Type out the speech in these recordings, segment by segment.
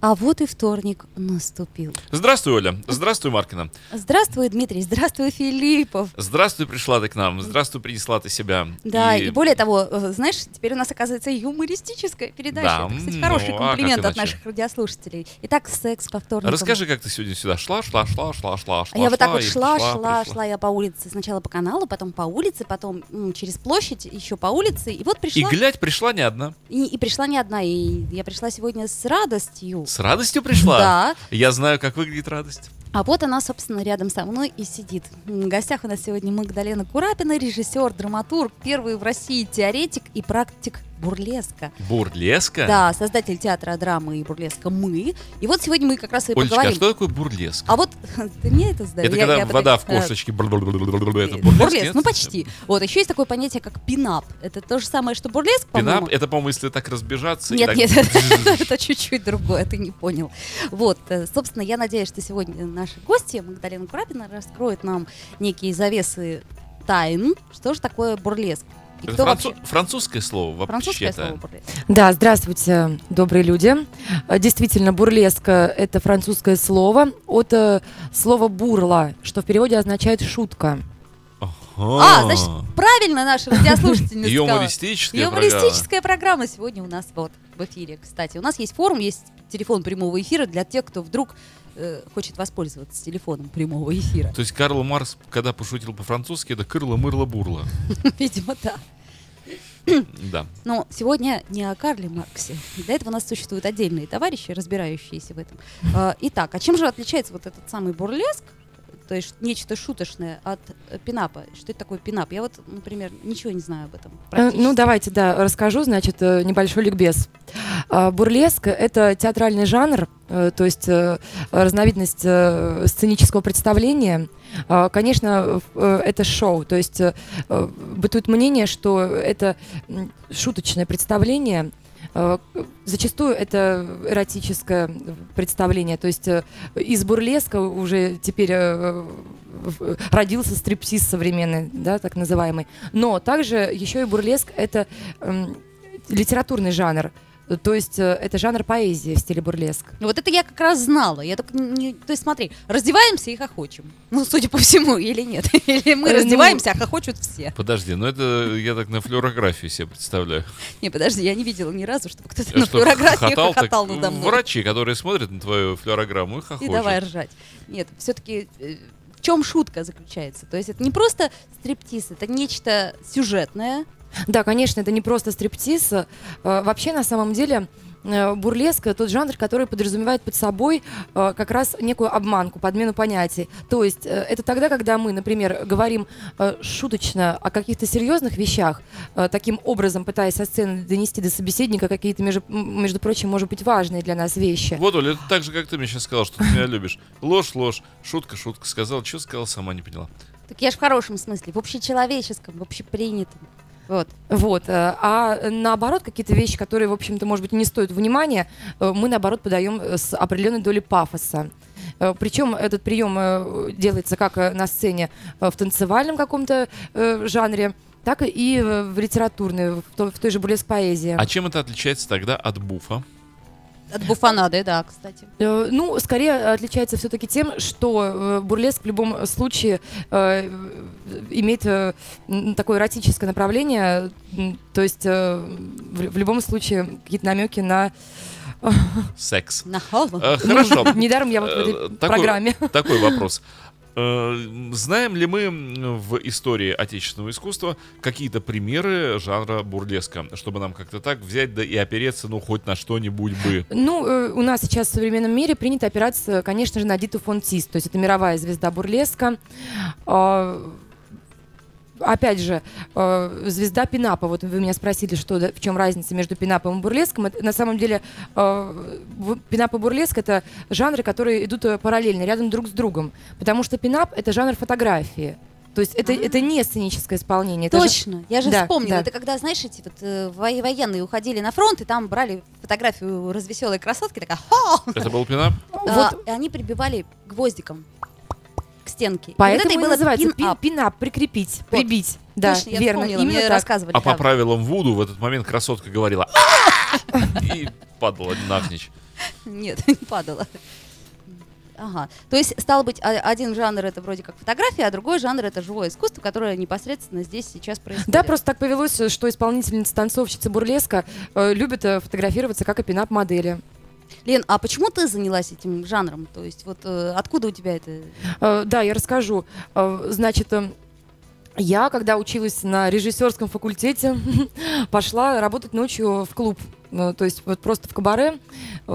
А вот и вторник наступил. Здравствуй, Оля. Здравствуй, Маркина. Здравствуй, Дмитрий. Здравствуй, Филиппов. Здравствуй, пришла ты к нам. Здравствуй, принесла ты себя. Да, и, более того, э, знаешь, теперь у нас оказывается юмористическая передача. Да, Это, кстати, ну, хороший а как комплимент от иначе? наших радиослушателей. Итак, секс по вторникам. Расскажи, как ты сегодня сюда шла, шла, шла, шла, шла, шла. А я вот так вот и шла, пришла, шла, пришла. шла я по улице. Сначала по каналу, потом по улице, потом м, через площадь, еще по улице. И вот И пришла. глядь, пришла не одна. И, и пришла не одна. И я пришла сегодня с радостью. С радостью пришла? Да. Я знаю, как выглядит радость. А вот она, собственно, рядом со мной и сидит. В гостях у нас сегодня Магдалена Курапина, режиссер, драматург, первый в России теоретик и практик бурлеска. Бурлеска? Да, создатель театра драмы и бурлеска «Мы». И вот сегодня мы как раз и Олечка, а поговорим. что такое бурлеск? А вот ты мне это сдаешь? Это Я- когда я вода в э, кошечке. Бурлеск, ну почти. Вот, еще есть такое понятие, как пинап. Это то же самое, что бурлеск, по-моему. Пинап, это, по-моему, если так разбежаться. Нет, нет, это чуть-чуть другое, ты не понял. Вот, э, собственно, я надеюсь, что сегодня наши гости, Магдалена Курапина, раскроют нам некие завесы тайн. Что же такое бурлеск? И Это кто францу- вообще... французское слово Французское слово вообще-то. бурлеск. Да, здравствуйте, добрые люди. Э, Действительно, бурлеск э, — это французское слово от э, слова «бурла», что в переводе означает «шутка». А, значит, правильно наша радиослушательница сказала. Юмористическая Юмористическая программа сегодня у нас вот в эфире, кстати. У нас есть форум, есть телефон прямого эфира для тех, кто вдруг э, хочет воспользоваться телефоном прямого эфира. То есть Карл Марс, когда пошутил по-французски, это кырло-мырло-бурло. Видимо, да. Да. Но сегодня не о Карле Марксе. Для этого у нас существуют отдельные товарищи, разбирающиеся в этом. А, Итак, а чем же отличается вот этот самый бурлеск, то есть нечто шуточное от э, пинапа? Что это такое пинап? Я вот, например, ничего не знаю об этом. Э. Ну, давайте, да, расскажу, значит, э, небольшой ликбез. А, Бурлеск — это театральный жанр, то есть разновидность сценического представления. А, Конечно, это шоу, то есть бытует мнение, что это шуточное представление, Зачастую это эротическое представление, то есть э, из бурлеска уже теперь э, родился стриптиз современный, да, так называемый. Но также еще и бурлеск это эм, литературный жанр. То есть э, это жанр поэзии в стиле бурлеск. Ну, Вот это я как раз знала. Я только не... То есть смотри, раздеваемся и хохочем. Ну, судя по всему, или нет. Или мы Э, ну- раздеваемся, а хохочут все. Подожди, ну это я так на флюорографии себе представляю. Не, подожди, я не видела ни разу, чтобы кто-то на Что, флюорографии хохотал, так хохотал надо мной. Врачи, которые смотрят на твою флюорограмму и И хохочут. давай ржать. Нет, все-таки в чем шутка заключается? То есть это не просто стриптиз, это нечто сюжетное. Да, конечно, это не просто стриптиз. Э, Вообще, на самом деле, э, бурлеск — тот жанр, который подразумевает под собой э, как раз некую обманку, подмену понятий. То есть это тогда, когда мы, например, говорим шуточно о каких-то серьезных вещах, таким образом пытаясь со сцены донести до собеседника какие-то, между, между прочим, может быть, важные для нас вещи. Вот, Оля, это так же, как ты мне сейчас сказал, что ты меня любишь. Ложь, ложь, шутка, шутка. Сказал, что сказал, сама не поняла. Так я ж в хорошем смысле, в общечеловеческом, в общепринятом. Вот. Вот. э, А наоборот, какие-то вещи, которые, в общем-то, может быть, не стоят внимания, э, мы, наоборот, подаем э, с определенной долей пафоса. Причем этот прием делается как на сцене в танцевальном каком-то жанре, так и в литературной, в той, же бурлеск поэзии. А чем это отличается тогда от буфа? От буфанады, да, кстати. Э, Ну, скорее отличается все-таки тем, что э, бурлеск в любом случае э, имеет э, такое эротическое направление, то есть э, в, в любом случае какие-то намеки на... Секс. На холм. Э, Хорошо. Недаром я вот в Э, этой программе. Такой вопрос. Э, Знаем ли мы в истории отечественного искусства какие-то примеры жанра бурлеска, чтобы нам как-то так взять да и опереться, ну, хоть на что-нибудь бы? Ну, э, у нас сейчас в современном мире принято опираться, конечно же, на Диту фон Тис, то есть это мировая звезда бурлеска. А, Опять же, э, звезда пинапа. Вот вы меня спросили, что, да, в чем разница между пинапом и бурлеском. Это, на самом деле, э, пинап и бурлеск — это жанры, которые идут э, параллельно, рядом друг с другом. Потому что пинап — это жанр фотографии. То есть это, это не сценическое исполнение. это же- Точно, я же Да, вспомнила. да. Это когда, знаешь, эти вот э, во- военные уходили на фронт, и там брали фотографию развеселой красотки, такая «Ха!» Это был пинап? А, вот и они прибивали гвоздиком к стенке. И поэтому вот это и было называется пин- пин-ап. пинап, прикрепить, прибить. Да, Точно, я верно, вспомнила, именно мне так. рассказывали. А по правда. правилам Вуду в этот момент красотка говорила и падала навзничь. Нет, не падала. Ага. То есть, стало быть, а- один жанр это вроде как фотография, а другой жанр это живое искусство, которое непосредственно здесь сейчас происходит. Да, просто так повелось, что исполнительница, танцовщица бурлеска э, любит э, фотографироваться как пинап-модели. Лен, а почему ты занялась этим жанром? То есть, вот э, откуда у тебя это? Э, Да, я расскажу. Э, Значит, э, я, когда училась на режиссерском факультете, пошла работать ночью в клуб. То есть вот просто в кабаре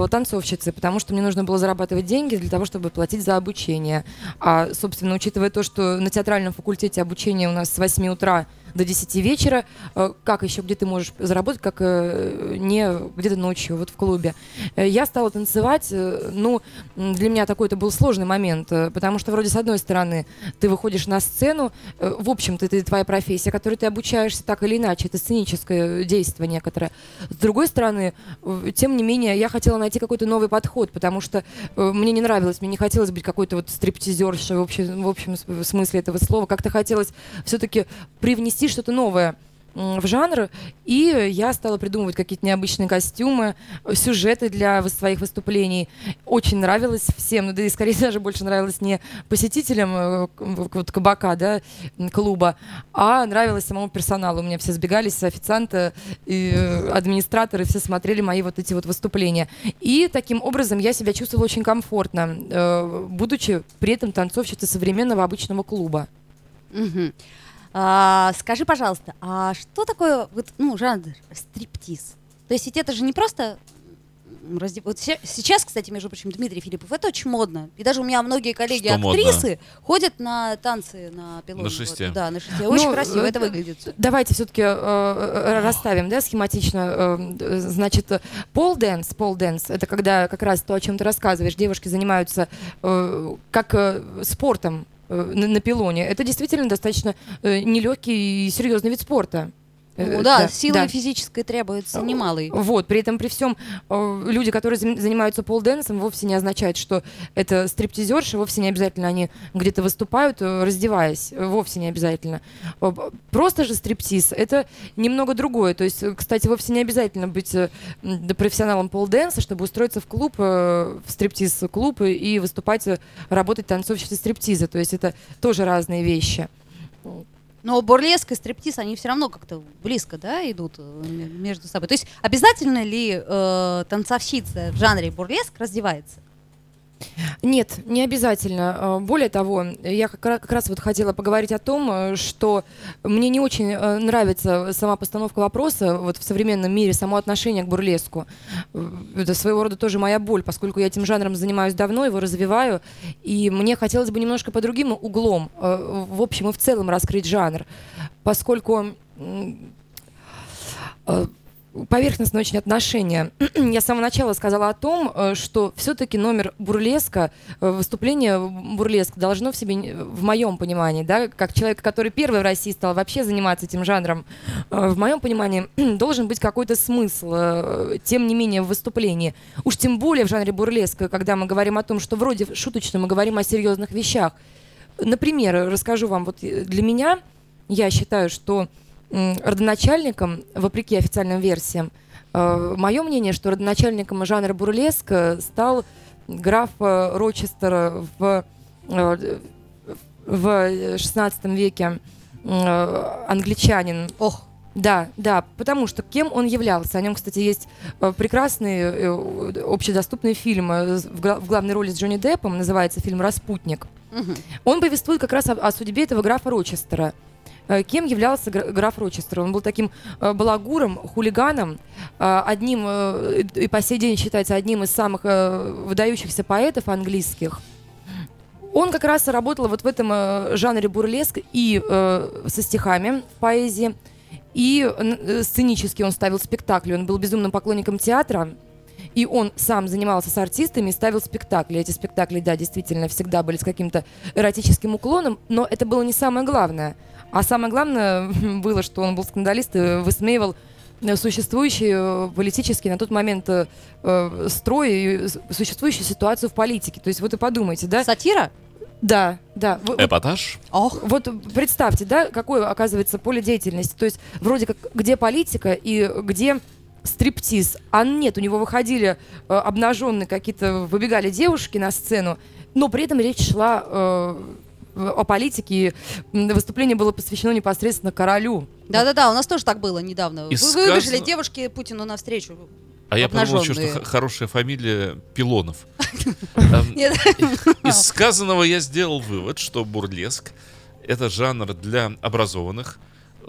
танцовщицы, потому что мне нужно было зарабатывать деньги для того, чтобы платить за обучение. А, собственно, учитывая то, что на театральном факультете обучение у нас с 8 утра до 10 вечера, э, как еще где ты можешь заработать, как э, не где-то ночью, вот в клубе. Э, Я стала танцевать, ну, для меня такой это был сложный момент, потому что вроде с одной стороны ты выходишь на сцену, в общем-то это твоя профессия, которой ты обучаешься так или иначе, это сценическое действие некоторое. С другой стороны, тем не менее, я хотела найти какой-то новый подход, потому что мне не нравилось, мне не хотелось быть какой-то вот стриптизершей в общем, в общем смысле этого слова, как-то хотелось все-таки привнести что-то новое в жанр, и я стала придумывать какие-то необычные костюмы, сюжеты для своих выступлений. Очень нравилось всем, ну да и скорее даже больше нравилось не посетителям э, вот кабака, да, клуба, а нравилось самому персоналу. У меня все сбегались, официанты, и э, администраторы, все смотрели мои вот эти вот выступления. И таким образом я себя чувствовала очень комфортно, э, будучи при этом танцовщицей современного обычного клуба. Мгм. А, скажи, пожалуйста, а что такое вот, ну, жанр стриптиз? То есть ведь это же не просто м, разде- Вот се- сейчас, кстати, между прочим, Дмитрий Филиппов, это очень модно. И даже у меня многие коллеги Что модно? актрисы ходят на танцы на пилоне. На шесте. Вот, да, на шесте. Очень Ну, красиво э, это выглядит. Давайте все-таки расставим, да, схематично. Э, э, значит, pole dance, pole dance, это когда как раз то, о чем ты рассказываешь, девушки занимаются э, как э, спортом э, на, на пилоне. Это действительно достаточно э, нелегкий и серьезный вид спорта. Э, Ну, да, силы да. физической требуется немалой. Вот, при этом при всем э, люди, которые занимаются полденсом, вовсе не означает, что это стриптизерши, вовсе не обязательно они где-то выступают, э, раздеваясь, э, вовсе не обязательно. Э, Просто же стриптиз — это немного другое. То есть, э, кстати, вовсе не обязательно быть э, да, профессионалом полденса, чтобы устроиться в клуб, э, в стриптиз-клуб и, выступать, э, работать танцовщицей стриптиза. То есть это тоже разные вещи. Но бурлеск и стриптиз, они все равно как-то близко, да, идут э, между собой. То есть обязательно ли э, танцовщица в жанре бурлеск раздевается? Нет, не обязательно. Э, Более того, я как ра- как раз вот хотела поговорить о том, э, что мне не очень э, нравится сама постановка вопроса вот в современном мире, само отношение к бурлеску. Это своего рода тоже моя боль, поскольку я этим жанром занимаюсь давно, его развиваю, и мне хотелось бы немножко по другим углом, в общем и в целом раскрыть жанр, поскольку поверхностное очень отношение. Я с самого начала сказала о том, э, что все-таки номер бурлеска, э, выступление бурлеск должно в себе, в моем понимании, да, как человек, который первый в России стал вообще заниматься этим жанром, э, в моем понимании должен быть какой-то смысл, тем не менее, в выступлении. Уж тем более в жанре бурлеска, когда мы говорим о том, что вроде шуточно мы говорим о серьезных вещах. Например, расскажу вам, вот для меня, я считаю, что родоначальником, вопреки официальным версиям, мое мнение, что родоначальником жанра бурлеск э, стал граф э, Рочестер в, э, в 16 веке э, англичанин. Ох, Да, да, потому что кем он являлся? О нем, кстати, есть э, прекрасный э, общедоступный фильм э, в гла- в главной роли с Джонни Деппом, называется фильм «Распутник». мгм. Он повествует как раз о, о судьбе этого графа Рочестера. Э, Кем являлся гра- граф Рочестер? Он был таким э, балагуром, хулиганом, э, одним, и по сей день считается одним из самых выдающихся поэтов английских. Он как раз работал вот в этом жанре бурлеск и со стихами в поэзии, и сценически он ставил спектакли. Он был безумным поклонником театра. и он сам занимался с артистами и ставил спектакли. Эти спектакли, да, действительно, всегда были с каким-то эротическим уклоном, но это было не самое главное. А самое главное было, что он был скандалист и высмеивал э, существующий э, политический на тот момент э, э, строй и существующую ситуацию в политике. То есть вот и подумайте, да? Сатира? Да, да. Эпатаж? Ох, вот представьте, да, какое оказывается поле деятельности. То есть вроде как где политика и где стриптиз. А нет, у него выходили э, обнаженные какие-то, выбегали девушки на сцену, но при этом речь шла э, о политике. и, Выступление было посвящено непосредственно королю. да-да-да, у нас тоже так было недавно. И Вы выбежали сказано- девушки Путину навстречу. А я подумал еще, что хорошая фамилия Пилонов. Эм. Из сказанного я сделал вывод, что бурлеск — это жанр для образованных,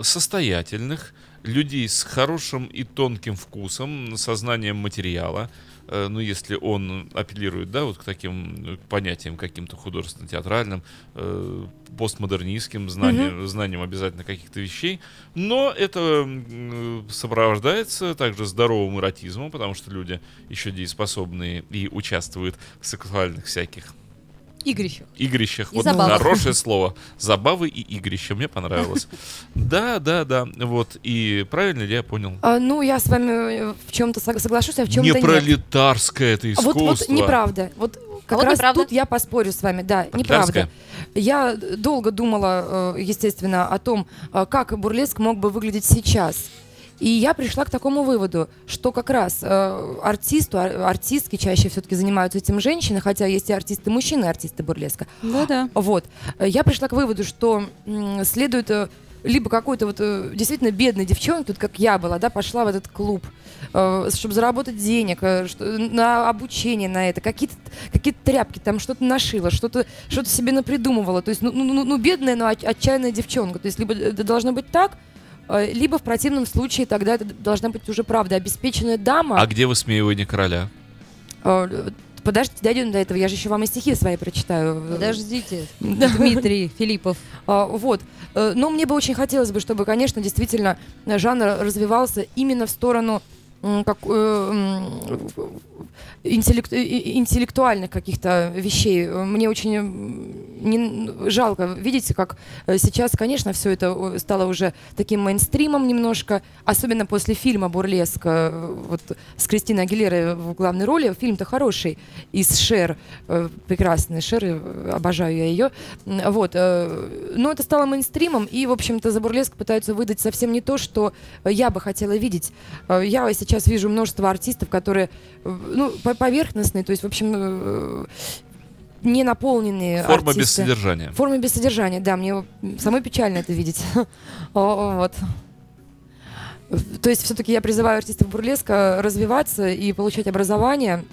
состоятельных, людей с хорошим и тонким вкусом, сознанием материала. Э, Ну, если он апеллирует, да, вот к таким э, понятиям каким-то художественно-театральным, э, постмодернистским знанием, знанием обязательно каких-то вещей. Но это м, сопровождается также здоровым эротизмом, потому что люди еще дееспособные и участвуют в сексуальных всяких Игрищах. игрищах. И вот забавах. хорошее слово. Забавы и игрища. Мне понравилось. Да, да, да. Вот. И правильно ли я понял? А, ну, я с вами э, в чем-то соглашусь, а в чем-то Не пролетарское это А искусство. Вот, вот неправда. Вот как вот раз неправда. тут я поспорю с вами, да, неправда. Я долго думала, э, естественно, о том, э, как бурлеск мог бы выглядеть сейчас. И я пришла к такому выводу, что как раз э, артисту, ар- артистки чаще все-таки занимаются этим женщины, хотя есть и артисты мужчины, артисты бурлеска. Да-да. Вот. Э, Я пришла к выводу, что следует э, либо какой-то вот э, действительно бедной девчонке, тут как я была, да, пошла в этот клуб, э, чтобы заработать денег, э, что- на обучение на это, какие-то какие тряпки, там что-то нашила, что-то что себе напридумывала. То есть, ну, ну, ну, ну, бедная, но от- отчаянная девчонка. То есть, либо это должно быть так, э, либо в противном случае тогда это должна быть уже правда обеспеченная дама. А где высмеивание короля? Э, Подождите, дойдем до этого. Я же еще вам и стихи свои прочитаю. Подождите. Дмитрий Филиппов. А, Вот. Э, Но мне бы очень хотелось бы, чтобы, конечно, действительно э, жанр развивался именно в сторону как, э, интеллект- и- и- интеллектуальных каких-то вещей. Э, Мне очень не- жалко, видите, как э, сейчас, конечно, все это э, стало уже таким мейнстримом немножко, особенно после фильма «Бурлеск» э, вот, с Кристиной Агилерой в главной роли. Фильм-то хороший, и с Шер, э, прекрасный Шер, э, обожаю я ее. Вот. э, Но это стало мейнстримом, и, в общем-то, за «Бурлеск» пытаются выдать совсем не то, что э, я бы хотела видеть. Э, Я сейчас вижу множество артистов, которые, э, ну, по- поверхностные, то есть, в общем, э, не наполненные Форма артисты. без содержания. Форма без содержания, да, мне самой печально это видеть. Вот. То есть все-таки я призываю артистов бурлеска развиваться и получать образование.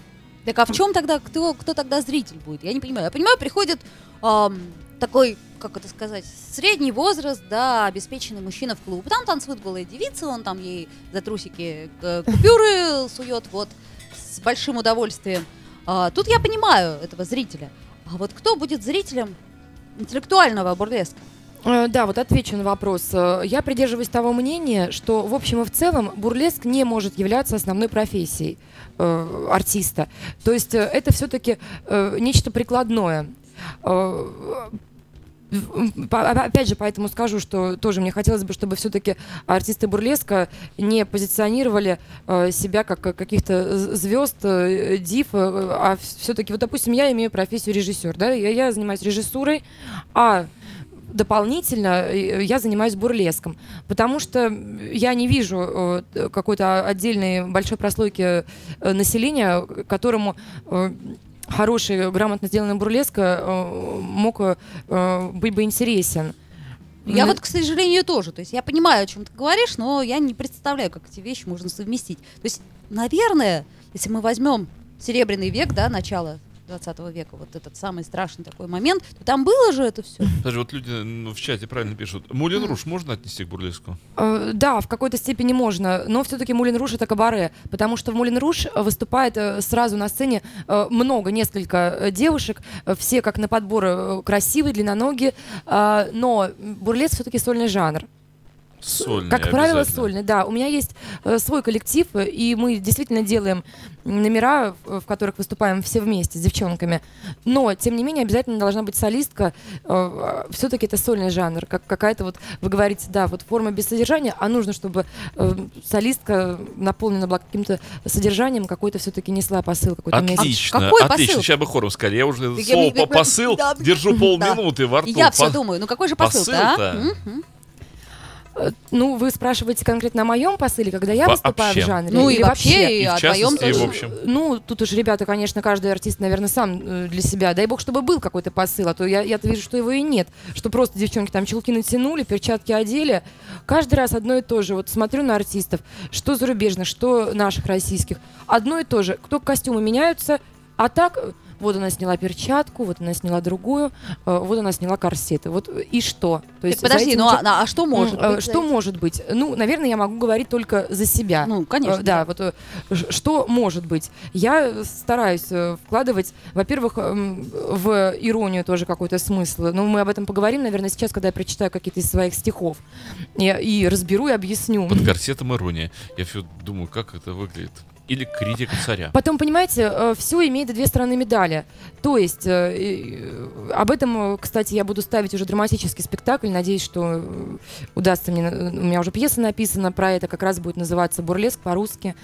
Так а в чем тогда, кто, кто тогда зритель будет? Я не понимаю. Я понимаю, приходит ам, такой, как это сказать, средний возраст, да, обеспеченный мужчина в клуб. Там танцует голая девица, он там ей за трусики э, купюры сует, вот, с большим удовольствием. А, тут я понимаю этого зрителя. А вот кто будет зрителем интеллектуального бурлеска? Э, Да, вот отвечу на вопрос. Э, Я придерживаюсь того мнения, что в общем и в целом бурлеск не может являться основной профессией э, артиста. То есть э, это все-таки нечто прикладное. Э, Опять же, поэтому скажу, что тоже мне хотелось бы, чтобы все-таки артисты бурлеска не позиционировали э, себя как каких-то звезд, э, див, э, а все-таки, вот, допустим, я имею профессию режиссер, да, я, я занимаюсь режиссурой, а дополнительно я занимаюсь бурлеском, потому что я не вижу какой-то отдельной большой прослойки населения, которому хороший, грамотно сделанный бурлеск э, мог э, быть бы интересен. Я вот, к сожалению, тоже. То есть я понимаю, о чем ты говоришь, но я не представляю, как эти вещи можно совместить. То есть, наверное, если мы возьмем Серебряный век, да, начало 20 века, вот этот самый страшный такой момент, то там было же это все. Даже вот люди ну, в чате правильно пишут. Мулин Руш можно отнести к бурлеску? Э, Да, в какой-то степени можно, но все-таки Мулин Руш это кабаре, потому что в Мулин Руш выступает э, сразу на сцене э, много, несколько э, девушек, э, все как на подбор э, красивые, длинноногие, э, но бурлеск все-таки сольный жанр. Сольный Как правило, сольный, да. У меня есть э, свой коллектив, э, и мы действительно делаем номера, в в которых выступаем все вместе с девчонками. Но, тем не менее, обязательно должна быть солистка. все-таки это сольный жанр. Как какая-то вот, вы говорите, да, вот форма без содержания, а нужно, чтобы э, солистка наполнена была каким-то содержанием, какой-то все-таки несла посыл, какой-то. Отлично, Какой отлично. посыл? Сейчас бы хором сказали. Я уже Я- слово я- по посыл да, держу да. полминуты во рту. Я все По- думаю, ну какой же посыл-то, посыл-то? а? Э, Ну, вы спрашиваете конкретно о моем посыле, когда я Вообще. выступаю в жанре? Ну и или вообще, и о твоем в общем. Ну, тут уж, ребята, конечно, каждый артист, наверное, сам э, для себя. Дай бог, чтобы был какой-то посыл, а то я, я вижу, что его и нет. Что просто девчонки там чулки натянули, перчатки одели. Каждый раз одно и то же. Вот смотрю на артистов, что зарубежных, что наших российских. Одно и то же. Кто костюмы меняются, а так... Вот она сняла перчатку, вот она сняла другую, э, вот она сняла корсеты. Вот э, и что? То Так за подожди, ну уже- а, а что может э, быть? Что может быть? Ну, наверное, я могу говорить только за себя. Ну, конечно. Да, вот что может быть? Я стараюсь вкладывать, во-первых, в иронию тоже какой-то смысл. Ну, мы об этом поговорим, наверное, сейчас, когда я прочитаю какие-то из своих стихов. И, и разберу и объясню. Под корсетом ирония. Я все думаю, как это выглядит. Или критика царя. Потом, понимаете, все имеет две стороны медали. То есть, э, э, об этом, э, кстати, я буду ставить уже драматический спектакль. Надеюсь, что э, удастся мне. э, У меня уже пьеса написана про это, как раз будет называться «Бурлеск» по-русски.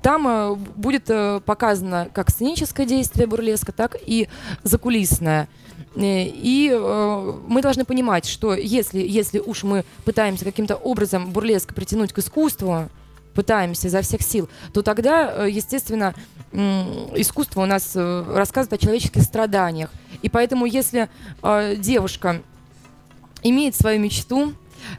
Там э, будет э, показано как сценическое действие бурлеска, так и закулисное. Э, И э, мы должны понимать, что если, если уж мы пытаемся каким-то образом бурлеск притянуть к искусству, пытаемся изо всех сил, то тогда, э, естественно, искусство у нас э, рассказывает о человеческих страданиях. И поэтому, если э, девушка имеет свою мечту,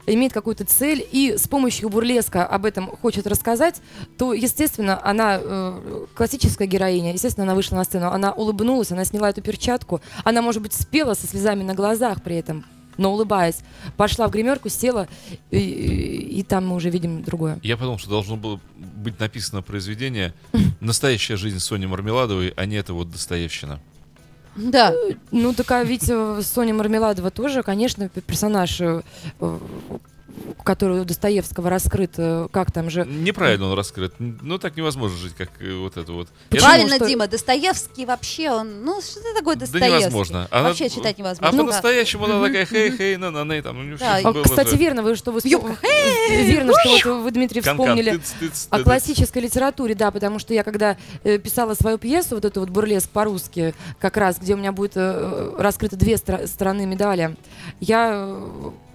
имеет какую-то цель и с помощью бурлеска об этом хочет рассказать, то, естественно, она э, классическая героиня, естественно, она вышла на сцену, она улыбнулась, она сняла эту перчатку, она, может быть, спела со слезами на глазах при этом, но улыбаясь, пошла в гримерку, села, и, и- и там мы уже видим другое. Я подумал, что должно было быть написано произведение «Настоящая жизнь Сони Мармеладовой», а не это вот Достоевщина. Да. Ну, так а ведь э, Соня Мармеладова тоже, конечно, персонаж, э, э, который у Достоевского раскрыт, э, как там же... Неправильно он раскрыт. Ну, так невозможно жить, как э, вот это вот. Я? Правильно, Что- Дима, Достоевский вообще, он, ну что такое Да Достоевский? невозможно. Она- Вообще читать А невозможно. Ну, по-настоящему она такая хей-хей, на на там. у неё Да, всё А, было кстати, же. верно, вы что вы верно, что вот вы, Дмитрий, вспомнили о классической литературе, да, потому что я когда э, писала свою пьесу, вот эту вот бурлеск по-русски, как раз, где у меня будет раскрыты две стороны медали, я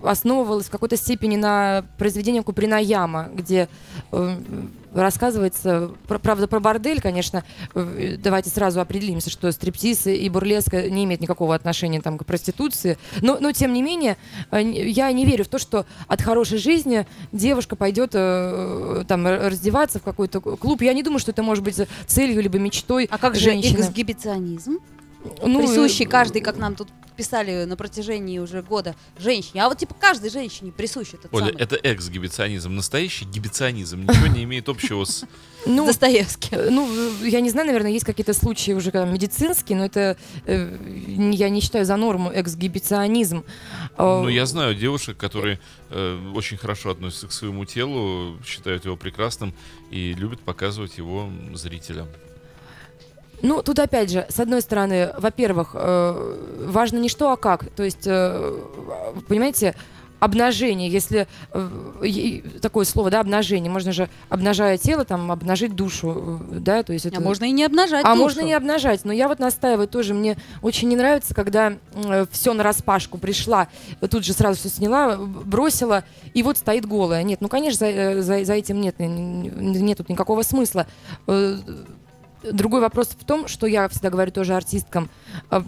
основывалась в какой-то степени на произведении Куприна Яма, где э, рассказывается, про- правда, про бордель, конечно, э, давайте сразу определимся, что стриптиз и бурлеск не имеют никакого отношения там, к проституции, но, но тем не менее, э, я не верю в то, что от хорошей жизни девушка пойдет э, там раздеваться в какой-то клуб. Я не думаю, что это может быть целью либо мечтой А как же женщины. эксгибиционизм? Ну, присущий э, каждый, как нам тут писали на протяжении уже года, женщине. А вот типа каждой женщине присущ этот Оля, самый это экс-гибиционизм. Настоящий гибиционизм ничего не имеет общего с... ну, Достоевский. Э, Ну, э, я не знаю, наверное, есть какие-то случаи уже когда медицинские, но это э, я не считаю за норму эксгибиционизм. А, Ну, я знаю девушек, которые э, очень хорошо относятся к своему телу, считают его прекрасным и любят показывать его зрителям. Ну, тут опять же, с одной стороны, во-первых, э, важно не что, а как. То есть, э, понимаете, обнажение, если э, такое слово, да, обнажение, можно же, обнажая тело, там, обнажить душу, да, то есть это... А можно и не обнажать А душу. можно не обнажать, но я вот настаиваю тоже, мне очень не нравится, когда все на распашку пришла, тут же сразу все сняла, бросила, и вот стоит голая. Нет, ну, конечно, за, за- за этим нет, нет тут никакого смысла. Другой вопрос в том, что я всегда говорю тоже артисткам, э,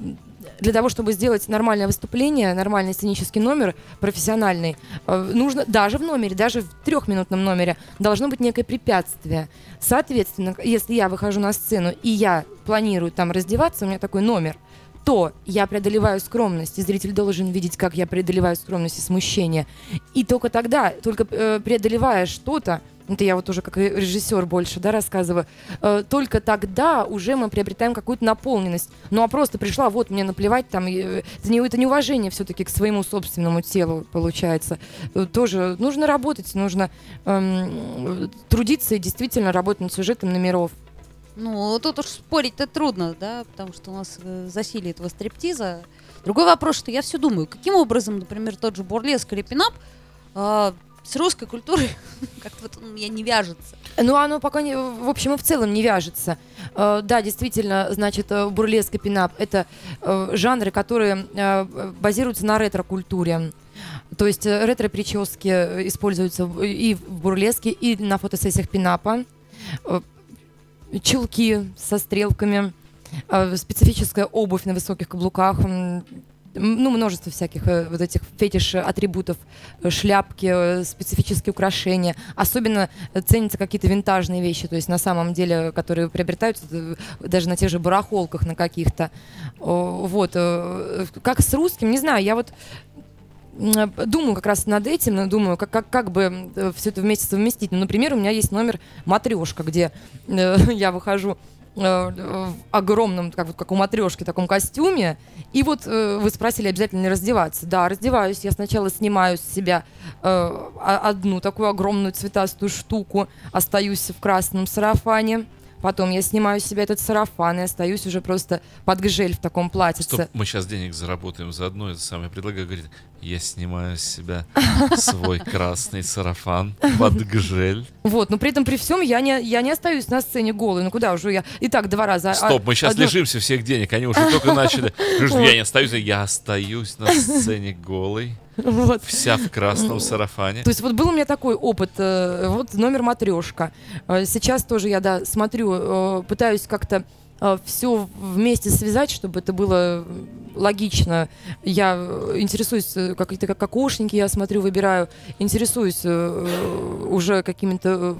для того, чтобы сделать нормальное выступление, нормальный сценический номер, профессиональный, э, нужно даже в номере, даже в трехминутном номере должно быть некое препятствие. Соответственно, если я выхожу на сцену и я планирую там раздеваться, у меня такой номер, то я преодолеваю скромность, и зритель должен видеть, как я преодолеваю скромность и смущение. И только тогда, только э, преодолевая что-то, это я вот уже как режиссер больше, да, рассказываю, э, только тогда уже мы приобретаем какую-то наполненность. Ну а просто пришла, вот мне наплевать, там, это, не, это неуважение все-таки к своему собственному телу получается. Э, тоже нужно работать, нужно эм, трудиться и действительно работать над сюжетом номеров. Ну, тут уж спорить-то трудно, да, потому что у нас э, засилие этого стриптиза. Другой вопрос, что я все думаю, каким образом, например, тот же бурлеск или пинап э, с русской культурой как-то вот у меня не вяжется. Ну, оно пока, не, в общем и в целом не вяжется. Э, да, действительно, значит, э, бурлеск и пинап — это э, жанры, которые базируются на ретро-культуре. То есть ретро-прически используются и в бурлеске, и на фотосессиях пинапа. Чулки со стрелками, специфическая обувь на высоких каблуках, ну, множество всяких э, вот этих фетиш-атрибутов, э, шляпки, специфические украшения. Особенно ценятся какие-то винтажные вещи, то есть на самом деле, которые приобретаются даже на тех же барахолках на каких-то. Вот. Как с русским, не знаю, я вот думаю как раз над этим, думаю, как, как, как бы все это вместе совместить. Ну, например, у меня есть номер матрешка, где э, я выхожу э, в огромном, как, вот, как у матрешки, таком костюме. И вот э, вы спросили, обязательно не раздеваться. Да, раздеваюсь. Я сначала снимаю с себя э, одну такую огромную цветастую штуку, остаюсь в красном сарафане. Потом я снимаю с себя этот сарафан и остаюсь уже просто под гжель в таком платьице. Стоп, мы сейчас денег заработаем за одно это самое. Предлагаю, говорит, я снимаю с себя свой красный сарафан под гжель. Вот, но при этом при всем я не, я не остаюсь на сцене голой. Ну куда уже я? И так два раза. А, Стоп, мы сейчас одно... лишимся всех денег. Они уже только начали. Я не остаюсь, я остаюсь на сцене голой. Вот. Вся в красном сарафане. То есть вот был у меня такой опыт, э, вот номер матрешка. Э, сейчас тоже я, да, смотрю, э, пытаюсь как-то все вместе связать, чтобы это было логично. Я интересуюсь, какие-то как кокошники я смотрю, выбираю, интересуюсь уже какими-то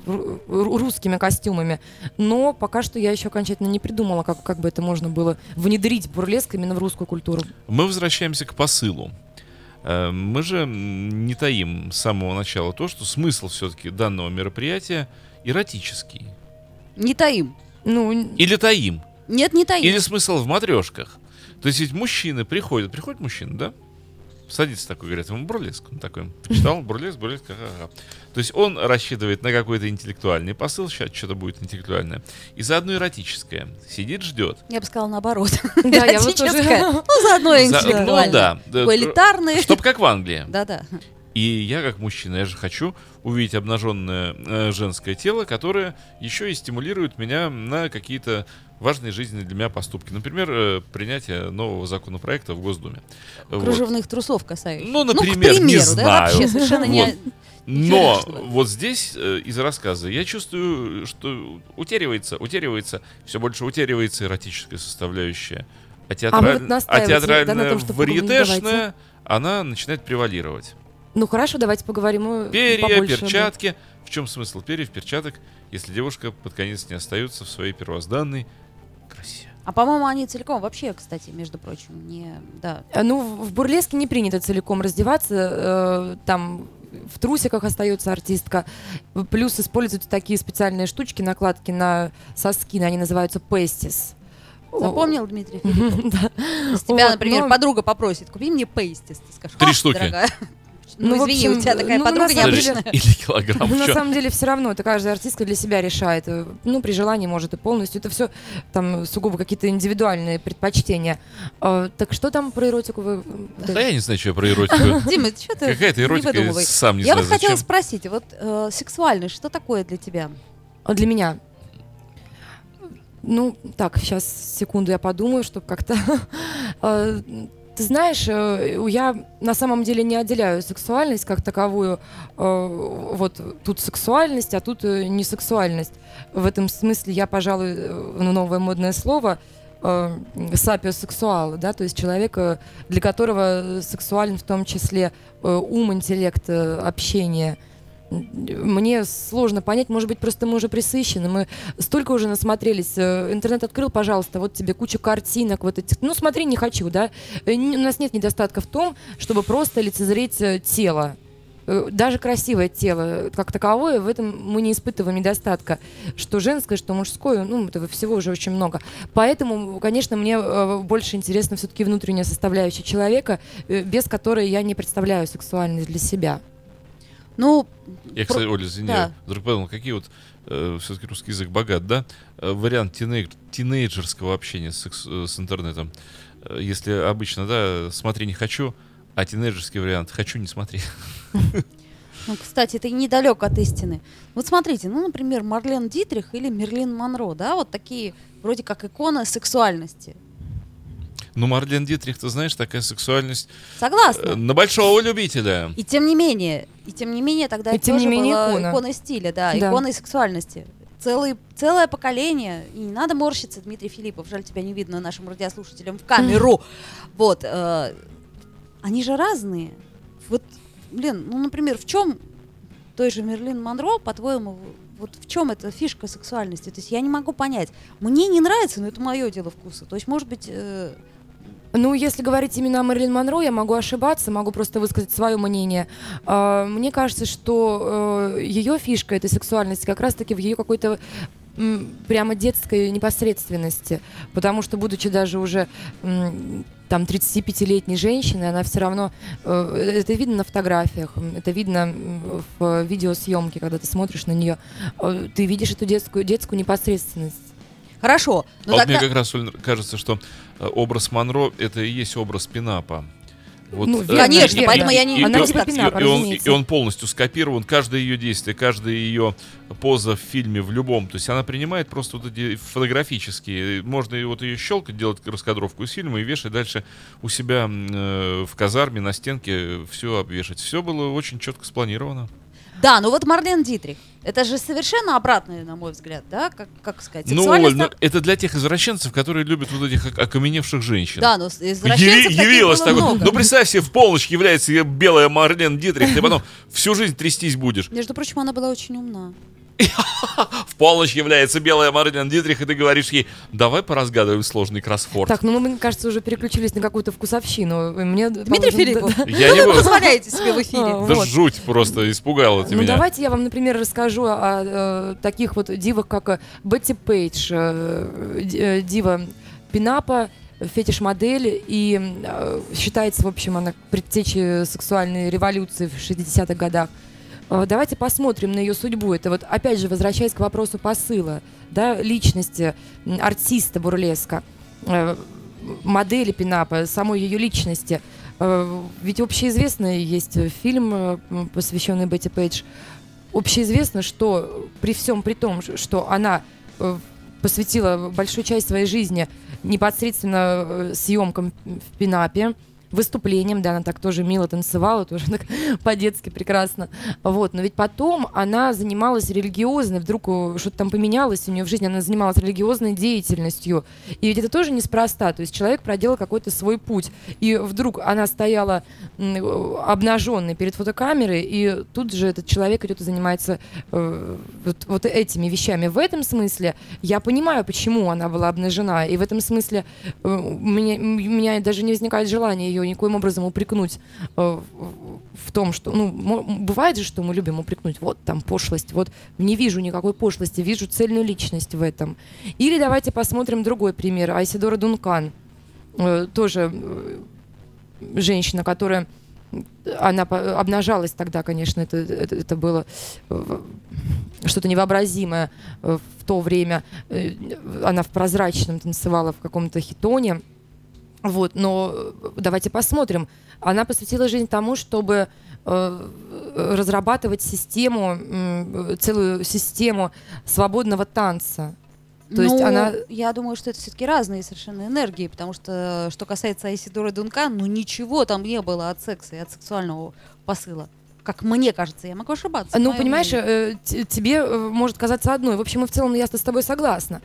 русскими костюмами. Но пока что я еще окончательно не придумала, как, как бы это можно было внедрить бурлеск именно в русскую культуру. Мы возвращаемся к посылу. Э, мы же не таим с самого начала то, что смысл все-таки данного мероприятия эротический. Не таим. Ну, Или таим. Нет, не таим. Или смысл в матрешках. То есть ведь мужчины приходят, приходят мужчины, да? садится такой, говорит, ему бурлеск. Он такой, почитал, бурлеск, бурлеск, ха-ха-ха. То есть он рассчитывает на какой-то интеллектуальный посыл, сейчас что-то будет интеллектуальное, и заодно эротическое. Сидит, ждет. Я бы сказала наоборот. Да, я вот тоже... Ну, заодно интеллектуальное. Ну, да. Чтоб как в Англии. Да-да. И я, как мужчина, я же хочу увидеть обнаженное э, женское тело, которое еще и стимулирует меня на какие-то важные жизненные для меня поступки. Например, э, принятие нового законопроекта в Госдуме. Кружевных вот. трусов касающихся. Ну, например, ну, примеру, не да, знаю. Вообще совершенно вот. не... Но вот здесь э, из рассказа я чувствую, что утеривается, утеривается, все больше утеривается эротическая составляющая. А, театраль... а, вот а театральная да, варьетешная, она начинает превалировать. Ну хорошо, давайте поговорим Перья, побольше, перчатки. В чем смысл перьев, перчаток, если девушка под конец не остается в своей первозданной? А по-моему, они целиком вообще, кстати, между прочим, не... Да. Э, ну, в бурлеске не принято целиком раздеваться. Э, там в трусиках остается артистка. Плюс используются такие специальные штучки, накладки на соски, они называются пестис. Запомнил, Дмитрий Филиппов? Если тебя, например, подруга попросит, купи мне пейстис, ты скажешь, Три штуки. Ну, ну извини, общем, у тебя такая ну, подруга необычная. Или килограмм. Ну, на самом деле, все равно, это каждая артистка для себя решает. Ну, при желании, может, и полностью. Это все там сугубо какие-то индивидуальные предпочтения. А, так что там про эротику вы... Да я не знаю, что про эротику. Дима, что ты Какая-то эротика, сам не знаю, Я вот хотела спросить, вот э, сексуальность, что такое для тебя? Для меня? Ну, так, сейчас секунду я подумаю, чтобы как-то а, ты знаешь, э, я на самом деле не отделяю сексуальность как таковую. Э, вот тут сексуальность, а тут э, не сексуальность. В этом смысле я, пожалуй, ну, новое модное слово сапиосексуал, да, то есть человек, для которого сексуален в том числе ум, интеллект, общение – мне сложно понять, может быть, просто мы уже присыщены, мы столько уже насмотрелись. Э, интернет открыл, пожалуйста, вот тебе куча картинок, вот этих. Ну, смотри, не хочу, да. Э, у нас нет недостатка в том, чтобы просто лицезреть э, тело даже красивое тело как таковое, в этом мы не испытываем недостатка. Что женское, что мужское, ну, этого всего уже очень много. Поэтому, конечно, мне больше интересна все-таки внутренняя составляющая человека, без которой я не представляю сексуальность для себя. Ну, Я, Про- кстати, Оля, извини, Да. вдруг подумал, какие вот все-таки русский язык богат, да? Э, вариант тиней- тинейджерского общения с, э, с интернетом. Э, Если обычно, да, смотри не хочу, а тинейджерский вариант хочу не смотри. Ну, кстати, это недалек от истины. Вот смотрите, ну, например, Марлен Дитрих или Мерлин Монро, да, вот такие вроде как иконы сексуальности. Ну, Марлен Дитрих, ты знаешь, такая сексуальность э, Согласна. на большого любителя. И тем не менее, и тем не менее, тогда И это тем не менее была икона. иконой стиля, да, Да. иконой сексуальности. Целый, целое поколение, и не надо морщиться, Дмитрий Филиппов, жаль, тебя не видно нашим радиослушателям в камеру. Вот, э, они же разные. Вот, блин, ну, например, в чем той же Мерлин Монро, по-твоему, вот в чем эта фишка сексуальности? То есть я не могу понять. Мне не нравится, но это мое дело вкуса. То есть, может быть, э, Ну, если говорить именно о Мэрилин Монро, я могу ошибаться, могу просто высказать свое мнение. А, Мне кажется, что ее фишка этой сексуальности как раз-таки в ее какой-то прямо детской непосредственности. Потому что, будучи даже уже там 35-летней женщиной, она все равно... э, Это видно на фотографиях, это видно в видеосъемке, когда ты смотришь на нее. Э, Ты видишь эту детскую, детскую непосредственность. хорошо. А Но вот мне тогда... как раз кажется, что э, образ Монро это и есть образ пинапа. Вот, Ну, э, верно, Конечно, верно. поэтому я не- и- Она и- типа пинапа, и он, и он полностью скопирован, каждое ее действие, каждая ее поза в фильме, в любом. То есть она принимает просто вот эти фотографические. Можно и вот ее щелкать, делать раскадровку из фильма и вешать дальше у себя э, в казарме на стенке все обвешать. Все было очень четко спланировано. Да, ну вот Марлен Дитрих. Это же совершенно обратное, на мой взгляд, да? Как, как сказать? Ну, Оль, ну, это для тех извращенцев, которые любят вот этих ок- окаменевших женщин. Да, но Яви- извращенцев таких явилась было такой. много. Ну, представь себе, в полночь является белая Марлен Дитрих, ты потом всю жизнь трястись будешь. Между прочим, она была очень умна. В полночь является белая Марлен Дитрих, и ты говоришь ей, давай поразгадываем сложный кроссворд. Так, ну мы, мне кажется, уже переключились на какую-то вкусовщину. Мне Дмитрий Филиппов, да. Я не вы буду. позволяете себе в эфире? А, Да вот. жуть просто, испугала ты Ну, меня. давайте я вам, например, расскажу о, э, таких вот дивах, как э, Бетти Пейдж, э, ди- э, дива пинапа, фетиш-модель, и э, считается, в общем, она предтечей сексуальной революции в 60-х годах. Э, Давайте посмотрим на ее судьбу. Это вот, опять же, возвращаясь к вопросу посыла, да, личности артиста бурлеска, э, модели пинапа, самой ее личности. Э, Ведь общеизвестный есть фильм, посвященный Бетти Пейдж. Общеизвестно, что при всем при том, что она посвятила большую часть своей жизни непосредственно съемкам в пинапе, выступлениям, да, она так тоже мило танцевала, тоже так по-детски прекрасно. Вот, но ведь потом она занималась религиозной, вдруг э, что-то там поменялось у нее в жизни, она занималась религиозной деятельностью. И ведь это тоже неспроста, то есть человек проделал какой-то свой путь. И вдруг она стояла обнаженной перед фотокамерой, и тут же этот человек идет и занимается э, вот, вот этими вещами. В этом смысле я понимаю, почему она была обнажена, и в этом смысле э, у, меня, у меня даже не возникает желания ее никоим образом упрекнуть э, в- том, что, ну, бывает же, что мы любим упрекнуть, вот там пошлость, вот не вижу никакой пошлости, вижу цельную личность в этом. Или давайте посмотрим другой пример, Айсидора Дункан, Э, тоже э, женщина, которая она по- обнажалась тогда, конечно, это, это, это было э, что-то невообразимое э, в то время. Э, Она в прозрачном танцевала в каком-то хитоне. Вот, но э, давайте посмотрим. Она посвятила жизнь тому, чтобы э, разрабатывать систему, э, целую систему свободного танца. То есть Ну, она- Я думаю, что это все-таки разные совершенно энергии, потому что, что касается Айсидоры Дункан, ну ничего там не было от секса и от сексуального посыла. Как мне кажется, я могу ошибаться. Ну, понимаешь, э, тебе э, может казаться одной. В общем, и в целом я с тобой согласна.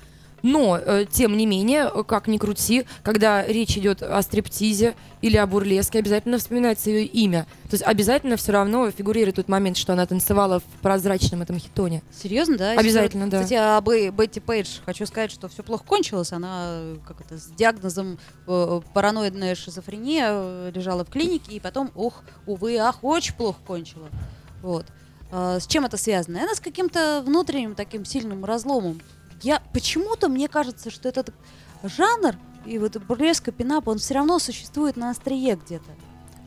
Но, э, тем не менее, э, как ни крути, когда речь идет о стриптизе или о бурлеске, обязательно вспоминается ее имя. То есть обязательно все равно фигурирует тот момент, что она танцевала в прозрачном этом хитоне. Серьезно, да? Обязательно, да. Кстати, об Бетти Пейдж хочу сказать, что все плохо кончилось. Она э, как это, с диагнозом параноидная шизофрения лежала в клинике, и потом, ух, увы, ах, очень плохо кончила. Вот. А, с чем это связано? Наверное, с каким-то внутренним таким сильным разломом. Я почему-то мне кажется, что этот жанр и вот бурлеска пинап, он все равно существует на острие где-то.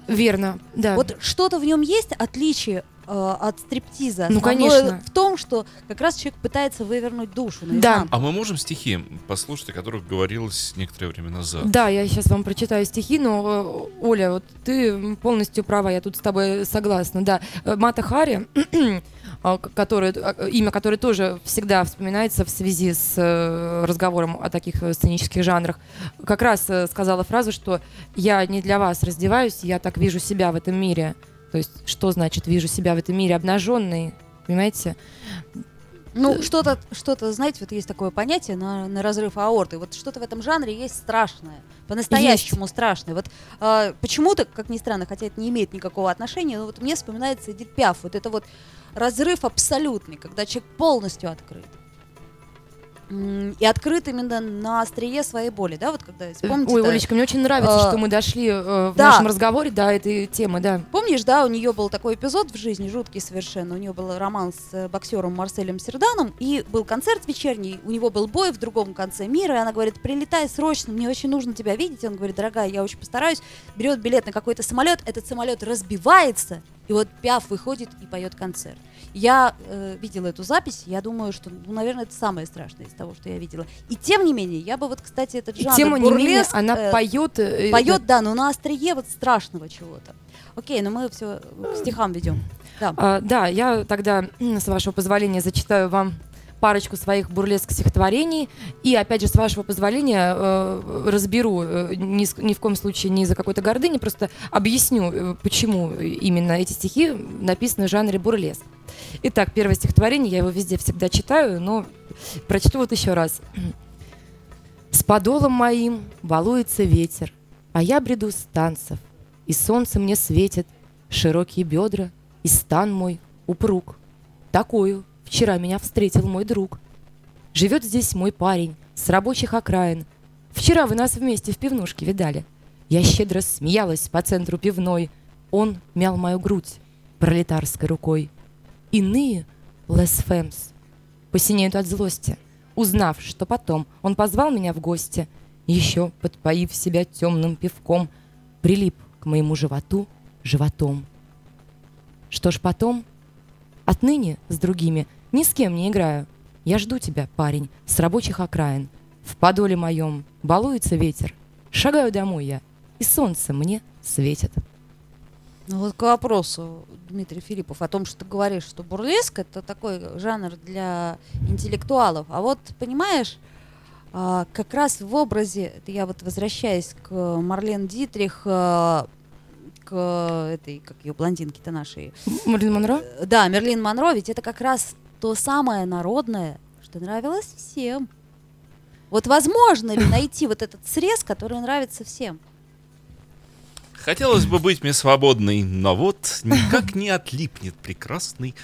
Верно, да. Вот что-то в нем есть отличие от стриптиза. Ну, конечно. В том, что как раз человек пытается вывернуть душу. Да. А мы можем стихи послушать, о которых говорилось некоторое время назад? Да, я сейчас вам прочитаю стихи, но, э, Оля, вот ты полностью права, я тут с тобой согласна, да. Э, Мата Хари, а, который, а, имя которое тоже всегда вспоминается в связи с э, разговором о таких э, сценических жанрах, как раз э, сказала фразу, что я не для вас раздеваюсь, я так вижу себя в этом мире. То есть, что значит вижу себя в этом мире обнаженный, понимаете? Ну, что-то, что-то, знаете, вот есть такое понятие на, на разрыв аорты. Вот что-то в этом жанре есть страшное, по-настоящему страшное. Вот а, почему-то, как ни странно, хотя это не имеет никакого отношения, но вот мне вспоминается Эдит Пиаф. Вот это вот разрыв абсолютный, когда человек полностью открыт. И открыт именно на острие своей боли, да, вот когда, вспомните, Ой, да, Олечка, мне очень нравится, А, что мы дошли э, в да. нашем разговоре до этой темы, да. Помнишь, да, у нее был такой эпизод в жизни, жуткий совершенно. У нее был роман с э, боксером Марселем Серданом, и был концерт вечерний, у него был бой в другом конце мира, и она говорит, прилетай срочно, мне очень нужно тебя видеть. Он говорит, дорогая, я очень постараюсь. Берет билет на какой-то самолет, этот самолет разбивается, и вот Пиаф выходит и поет концерт. Я э, видела эту запись, я думаю, что, ну, наверное, это самое страшное из того, что я видела. И тем не менее, я бы вот, кстати, этот И жанр тем не менее, она э, поет. э, Поет, да, но на острие вот страшного чего-то. Окей, но мы все к стихам ведем. Да. А, да, я тогда, с вашего позволения, зачитаю вам парочку своих бурлеск стихотворений. И, опять же, с вашего позволения, э, разберу, э, ни, ни в коем случае не из-за какой-то гордыни, просто объясню, э, почему именно эти стихи написаны в жанре бурлеск. Итак, первое стихотворение, я его везде всегда читаю, но прочту вот еще раз. С подолом моим балуется ветер, а я бреду с танцев, и солнце мне светит, широкие бедра, и стан мой упруг. Такую вчера меня встретил мой друг. Живет здесь мой парень с рабочих окраин. Вчера вы нас вместе в пивнушке видали. Я щедро смеялась по центру пивной. Он мял мою грудь пролетарской рукой. Иные лесфемс посинеют от злости, узнав, что потом он позвал меня в гости, еще подпоив себя темным пивком, прилип к моему животу животом. Что ж потом? Отныне с другими ни с кем не играю. Я жду тебя, парень, с рабочих окраин. В подоле моем балуется ветер. Шагаю домой я, и солнце мне светит. Ну вот к вопросу, Дмитрий Филиппов, о том, что ты говоришь, что бурлеск это такой жанр для интеллектуалов. А вот, понимаешь, а, как раз в образе, это я вот возвращаюсь к Марлен Дитрих, а, к этой, как ее, блондинке-то нашей, Марлин Монро? Да, Мерлин Монро, ведь это как раз то самое народное, что нравилось всем. Вот возможно ли найти вот этот срез, который нравится всем? Хотелось бы быть мне свободной, но вот никак не отлипнет прекрасный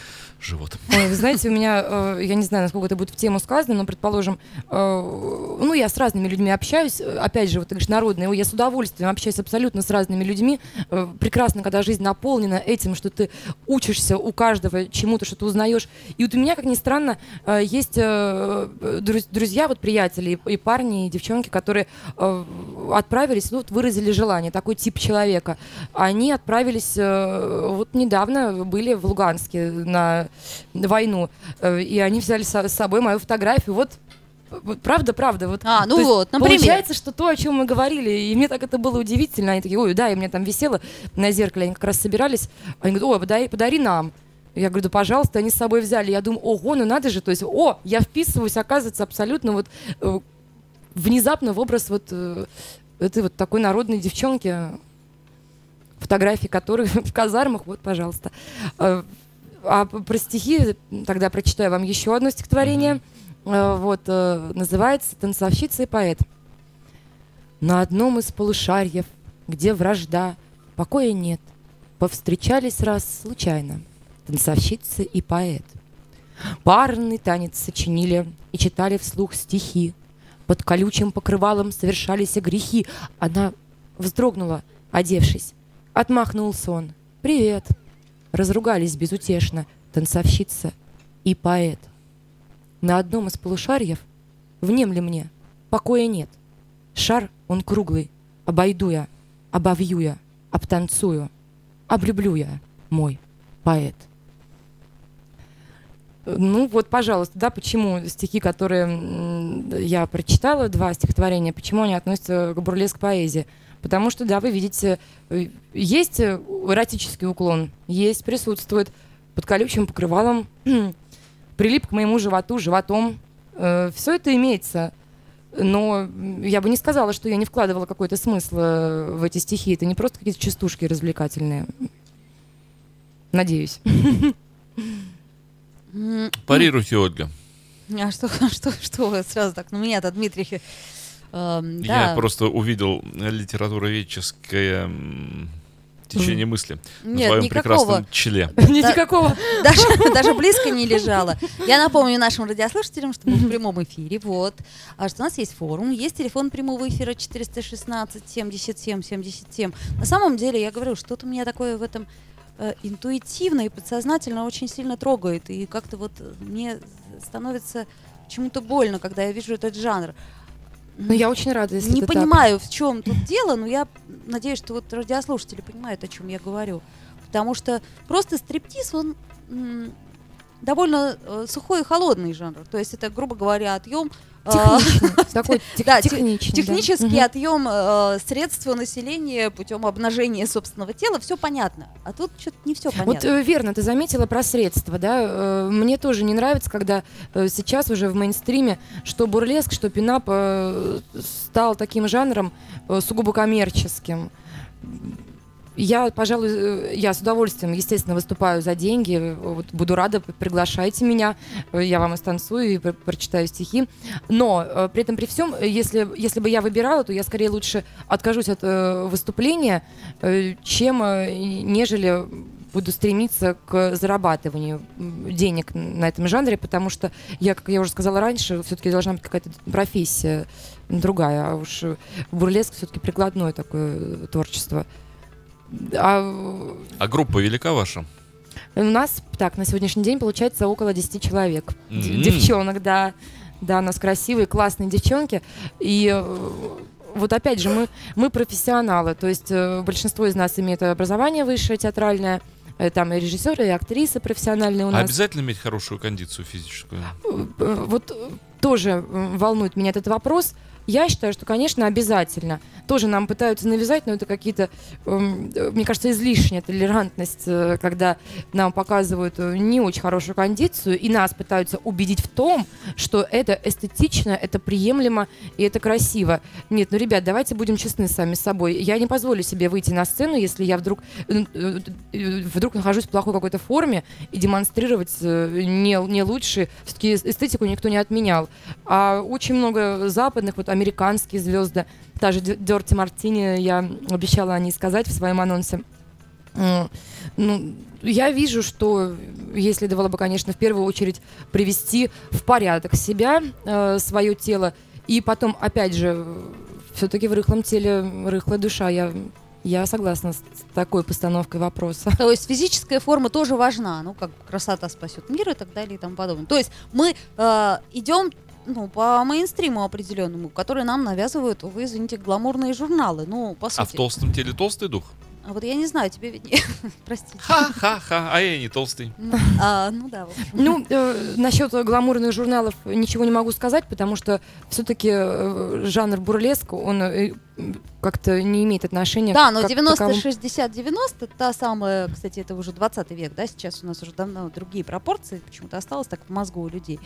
живот. Ой, вы знаете, у меня, э, я не знаю, насколько это будет в тему сказано, но, предположим, э, ну, я с разными людьми общаюсь, э, опять же, вот ты говоришь, народные, Ой, я с удовольствием общаюсь абсолютно с разными людьми. Э, Прекрасно, когда жизнь наполнена этим, что ты учишься у каждого чему-то, что ты узнаешь. И вот у меня, как ни странно, э, есть э, друз- друзья, вот приятели, и парни, и девчонки, которые э, отправились, ну, вот выразили желание, такой тип человека. Они отправились, э, вот недавно были в Луганске на войну, э, и они взяли с собой мою фотографию. Вот правда, правда. Вот, А, ну вот, например. Получается, что то, о чем мы говорили, и мне так это было удивительно. Они такие, ой, да, и мне там висело на зеркале, они как раз собирались. Они говорят, ой, подари, подари нам. Я говорю, да, пожалуйста, они с собой взяли. Я думаю, ого, ну надо же, то есть, о, я вписываюсь, оказывается, абсолютно вот э, внезапно в образ вот э, этой вот такой народной девчонки, фотографии которой в казармах, вот, пожалуйста. Э, А про стихи тогда прочитаю вам еще одно стихотворение. Э, Вот, э, называется «Танцовщица и поэт». На одном из полушарьев, где вражда, покоя нет, повстречались раз случайно танцовщица и поэт. Парный танец сочинили и читали вслух стихи. Под колючим покрывалом совершались грехи. Она вздрогнула, одевшись. Отмахнулся он. «Привет!» Разругались безутешно танцовщица и поэт. На одном из полушарьев, внемли мне, покоя нет. Шар он круглый, обойду я, обовью я, обтанцую, облюблю я, мой поэт. Ну вот, пожалуйста, да, почему стихи, которые я прочитала, два стихотворения, почему они относятся к бурлеск поэзии? Потому что, да, вы видите, э, есть э, эротический уклон, есть, присутствует под колючим покрывалом, прилип к моему животу, животом. все это имеется. Но я бы не сказала, что я не вкладывала какой-то смысл э, в эти стихи. Это не просто какие-то частушки развлекательные. Надеюсь. Парируйте, Ольга. А что, что, что вы сразу так? Ну, меня-то Дмитрий... Я да. просто увидел литературоведческое течение мысли на Нет, своем никакого. прекрасном челе. Никакого. даже, даже близко не лежала. Я напомню нашим радиослушателям, что мы в прямом эфире, вот, а что у нас есть форум, есть телефон прямого эфира 416 77 77. На самом деле, я говорю, что-то у меня такое в этом э, интуитивно и подсознательно очень сильно трогает, и как-то вот э, мне становится чему-то больно, когда я вижу этот жанр. Ну, я очень рада, если Не это так. понимаю, в чем тут дело, но я надеюсь, что вот радиослушатели понимают, о чем я говорю. Потому что просто стриптиз, он довольно э, сухой и холодный жанр. То есть это, грубо говоря, отъем... э, Техничный. Такой тех- Да, техничный. Технический отъем э, средств населения путем обнажения собственного тела, все понятно. А тут что-то не все понятно. Вот э, верно, ты заметила про средства, да? Э, Мне тоже не нравится, когда э, сейчас уже в мейнстриме, что бурлеск, что пинап э, стал таким жанром э, сугубо коммерческим. Я, пожалуй, э, я с удовольствием, естественно, выступаю за деньги. Вот буду рада, приглашайте меня, э, я вам и станцую, и пр- прочитаю стихи. Но э, при этом при всем, если, если бы я выбирала, то я скорее лучше откажусь от выступления, чем нежели буду стремиться к зарабатыванию денег на этом жанре, потому что я, как я уже сказала раньше, все-таки должна быть какая-то профессия другая, а уж бурлеск все-таки прикладное такое творчество. А А группа велика ваша? у нас, так, на сегодняшний день получается около 10 человек. М. Девчонок, да. Да, у нас красивые, классные девчонки. И э, вот опять же, мы, мы профессионалы, то есть э, большинство из нас имеет образование высшее театральное, э, там и режиссеры, и актрисы профессиональные у А нас. обязательно иметь хорошую кондицию физическую? Вот тоже волнует меня этот вопрос. Я считаю, что, конечно, обязательно. Тоже нам пытаются навязать, но это какие-то, эм, мне кажется, излишняя толерантность, э, когда нам показывают э, не очень хорошую кондицию, и нас пытаются убедить в том, что это эстетично, это приемлемо и это красиво. Нет, ну, ребят, давайте будем честны сами с собой. Я не позволю себе выйти на сцену, если я вдруг, э, вдруг нахожусь в плохой какой-то форме и демонстрировать не, не лучше. Все-таки эстетику никто не отменял. А очень много западных, вот американские звезды, та же Дерти Мартини, я обещала о ней сказать в своем анонсе. Ну, я вижу, что ей следовало бы, конечно, в первую очередь привести в порядок себя, э, свое тело, и потом, опять же, все-таки в рыхлом теле рыхлая душа. Я, я согласна с такой постановкой вопроса. То есть физическая форма тоже важна, ну как красота спасет мир и так далее и тому подобное. То есть мы э, идем ну, по мейнстриму определенному, который нам навязывают, вы извините, гламурные журналы. Ну, по сути. А в толстом теле толстый дух? А вот я не знаю, тебе виднее. Простите. Ха-ха-ха, а я не толстый. Ну, а, ну да, в общем. Ну, э, насчет гламурных журналов ничего не могу сказать, потому что все-таки жанр бурлеск, он э, как-то не имеет отношения Да, к но как 90, таковому. 60, 90, та самая, кстати, это уже 20 век, да, сейчас у нас уже давно другие пропорции, почему-то осталось так в мозгу у людей.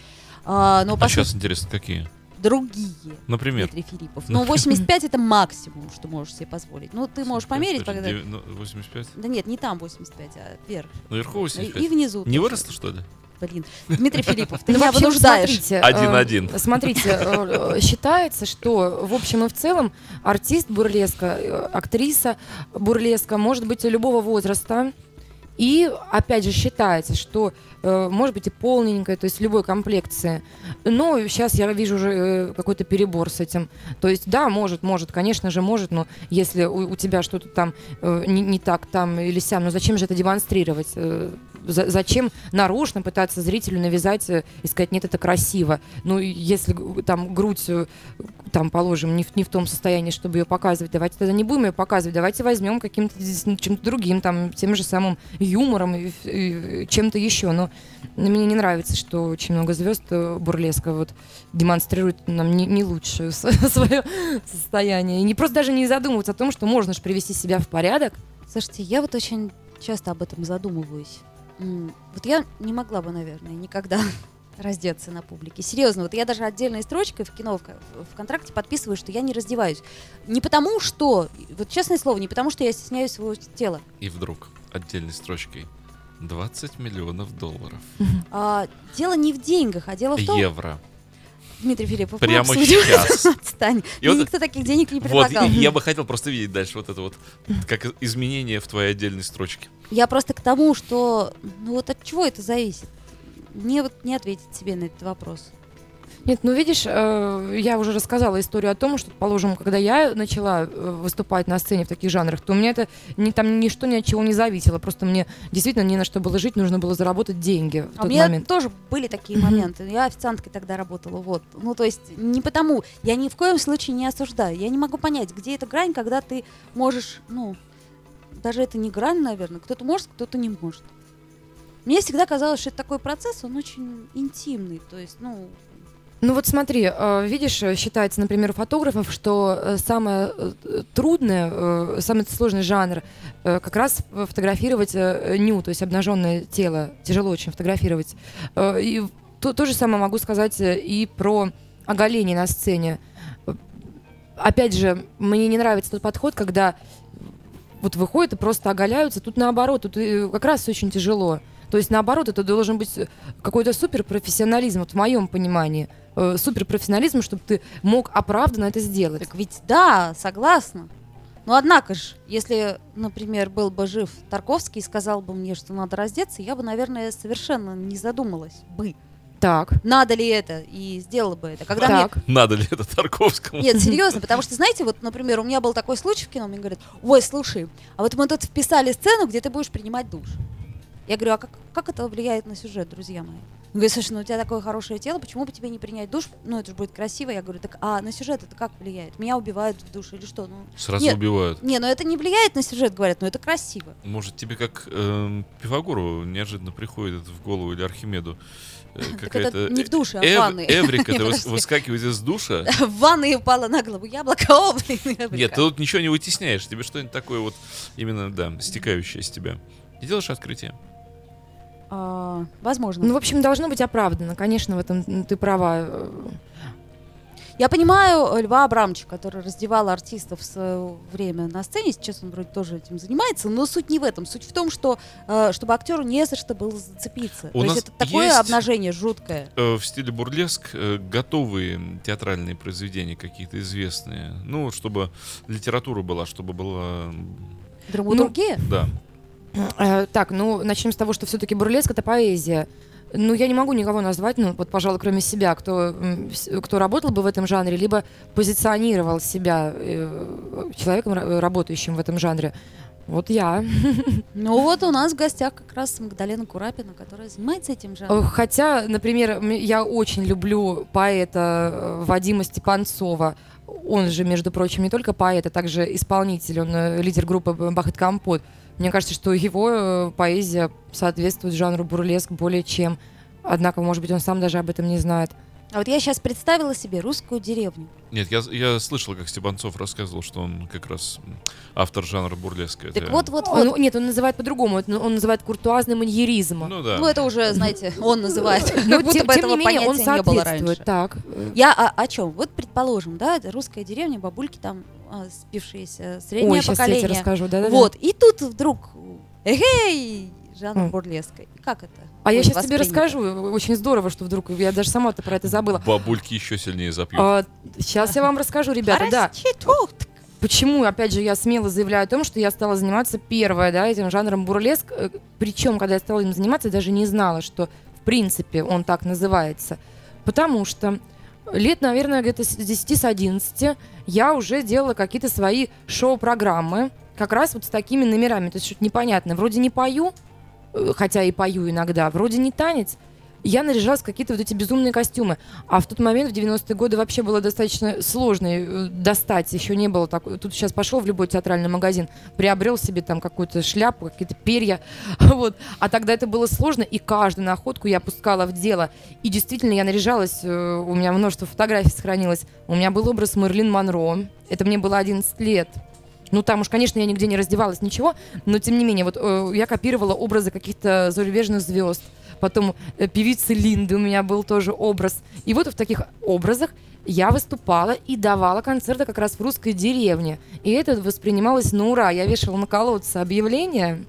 А, но, А сейчас интересно, какие? Другие. Например? Дмитрий Филиппов. Ну, 85 это максимум, что можешь себе позволить. Ну, ты можешь 85, померить, когда... дев- ну, 85? Да нет, не там 85, а вверх. Наверху И, 85? и внизу. Не выросло, что ли? Блин, Дмитрий Филиппов, ты Ну, меня вынуждаешь. Смотрите, э, Один-один. Смотрите, э, э, считается, что в общем и в целом артист бурлеска, актриса бурлеска может быть любого возраста. И, опять же, считается, что э, может быть и полненькая, то есть любой комплекции. Но сейчас я вижу уже э, какой-то перебор с этим. То есть, да, может, может, конечно же, может, но если у, у тебя что-то там э, не, не так там или сям, ну зачем же это демонстрировать? Э, зачем нарочно пытаться зрителю навязать э, и сказать, нет, это красиво? Ну, если там грудь, э, там, положим, не в, не в том состоянии, чтобы ее показывать, давайте тогда не будем ее показывать, давайте возьмем каким-то чем-то другим, там, тем же самым юмором и, и чем-то еще. Но мне не нравится, что очень много звезд э, бурлеска вот демонстрируют нам не, не лучшее свое состояние. И не просто даже не задумываться о том, что можно же привести себя в порядок. Слушайте, я вот очень часто об этом задумываюсь. Вот я не могла бы, наверное, никогда раздеться на публике. Серьезно, вот я даже отдельной строчкой в кино в, в контракте подписываю, что я не раздеваюсь. Не потому что, вот честное слово, не потому что я стесняюсь своего тела. И вдруг отдельной строчкой 20 миллионов долларов. А, дело не в деньгах, а дело в том, Евро. Дмитрий Филиппов, Прямо мы сейчас. Отстань. И Мне вот- никто таких денег не Вот, предлагал. и я бы хотел просто видеть дальше вот это вот, как изменение в твоей отдельной строчке. Я просто к тому, что, ну вот от чего это зависит? Мне вот не ответить себе на этот вопрос. Нет, ну видишь, э, я уже рассказала историю о том, что, положим, когда я начала э, выступать на сцене в таких жанрах, то у меня это ни, там ничто ни от чего не зависело. Просто мне действительно не на что было жить, нужно было заработать деньги в А у тот меня момент. тоже были такие моменты. Я официанткой тогда работала, вот. Ну, то есть не потому, я ни в коем случае не осуждаю. Я не могу понять, где эта грань, когда ты можешь, ну, даже это не грань, наверное. Кто-то может, кто-то не может. Мне всегда казалось, что это такой процесс, он очень интимный. То есть, ну, Ну вот смотри, э, видишь, э, считается, например, у фотографов, что э, самое трудное, самый сложный жанр как раз фотографировать ню, то есть обнаженное тело. Тяжело очень фотографировать. И то, то же самое могу сказать и про оголение на сцене. Опять же, мне не нравится тот подход, когда вот выходят и просто оголяются. Тут наоборот, тут как раз очень тяжело. То есть наоборот, это должен быть какой-то суперпрофессионализм, вот в моем понимании. Э, суперпрофессионализм, чтобы ты мог оправданно это сделать. так ведь да, согласна. Но однако же, если, например, был бы жив Тарковский и сказал бы мне, что надо раздеться, я бы, наверное, совершенно не задумалась бы, Так, надо ли это, и сделала бы это. Когда мне так. Надо ли это Тарковскому? Нет, серьезно, потому что, знаете, вот, например, у меня был такой случай в кино, мне говорят, ой, слушай, а вот мы тут вписали сцену, где ты будешь принимать душ. Я говорю, а как, как это влияет на сюжет, друзья мои? Он говорит, слушай, ну у тебя такое хорошее тело, почему бы тебе не принять душ? Ну, это же будет красиво. Я говорю, так, а на сюжет это как влияет? Меня убивают в душе или что? Ну, Сразу Нет. убивают. не, ну это не влияет на сюжет, говорят, но это красиво. Может, тебе как эм, Пифагору неожиданно приходит в голову или Архимеду э, какая-то не в душе, а в ванной. Эврика, ты выскакивает из душа. В ванной упала на голову яблоко, о, Нет, ты тут ничего не вытесняешь. Тебе что-нибудь такое вот именно, да, стекающее из тебя. И делаешь открытие. А, Возможно. Ну, в общем, должно быть оправдано. Конечно, в этом ты права. Я понимаю э, Льва Абрамовича, который раздевал артистов в свое время на сцене, сейчас он вроде тоже этим занимается, но суть не в этом. Суть в том, что э, чтобы актеру не за что было зацепиться. У То нас есть это такое есть- обнажение жуткое. Э, В стиле бурлеск готовые театральные произведения какие-то известные. Ну, чтобы литература была, чтобы была... Драматургия? Да. Э, Так, ну, начнем с того, что все-таки бурлеск — это поэзия. Ну, я не могу никого назвать, ну, вот, пожалуй, кроме себя, кто, кто работал бы в этом жанре, либо позиционировал себя э, человеком, ра- работающим в этом жанре. Вот я. Ну вот у нас в гостях как раз Магдалена Курапина, которая занимается этим жанром. Хотя, например, я очень люблю поэта э, Вадима Степанцова. Он же, между прочим, не только поэт, а также исполнитель, он э, лидер группы Бахет Компот. Мне кажется, что его э, поэзия соответствует жанру бурлеск более чем. Однако, может быть, он сам даже об этом не знает. А вот я сейчас представила себе русскую деревню. Нет, я, я слышал, как Стебанцов рассказывал, что он как раз автор жанра бурлеска. Так Это- вот, вот, Он- вот. нет, он называет по-другому. Он называет куртуазный маньеризм. Ну да. Ну это уже, знаете, он называет. Но Как будто тем, бы этого не менее, он понятия не было соответствует. раньше. Так. Я о, о чем? Вот предположим, да, это русская деревня, бабульки там а, спившиеся, среднее Ой, сейчас я тебе поколение. расскажу. Да, Вот, и тут вдруг, эгей, жанр бурлеска. И как это? А я сейчас тебе расскажу. Очень здорово, что вдруг я даже сама-то про это забыла. Бабульки еще сильнее запьют. сейчас я вам расскажу, ребята, да. Почему, опять же, я смело заявляю о том, что я стала заниматься первое, да, этим жанром бурлеск. Причем, когда я стала им заниматься, я даже не знала, что в принципе он так называется. Потому что лет, наверное, где-то с 10 с 11 я уже делала какие-то свои шоу-программы, как раз вот с такими номерами. То есть что-то непонятное. Вроде не пою, э, хотя и пою иногда, вроде не танец. Я наряжалась в какие-то вот эти безумные костюмы. А в тот момент, в 90-е годы, вообще было достаточно сложно э, достать. Еще не было так. Тут сейчас пошел в любой театральный магазин, приобрел себе там какую-то шляпу, какие-то перья. Вот. А тогда это было сложно, и каждую находку я пускала в дело. И действительно, я наряжалась, э, у меня множество фотографий сохранилось. У меня был образ Мерлин Монро. Это мне было 11 лет. Ну, там уж, конечно, я нигде не раздевалась, ничего, но тем не менее, вот э, я копировала образы каких-то зарубежных звезд. Потом э, певицы Линды у меня был тоже образ. И вот в таких образах я выступала и давала концерты как раз в русской деревне. И это воспринималось на ура. Я вешала на колодце объявления.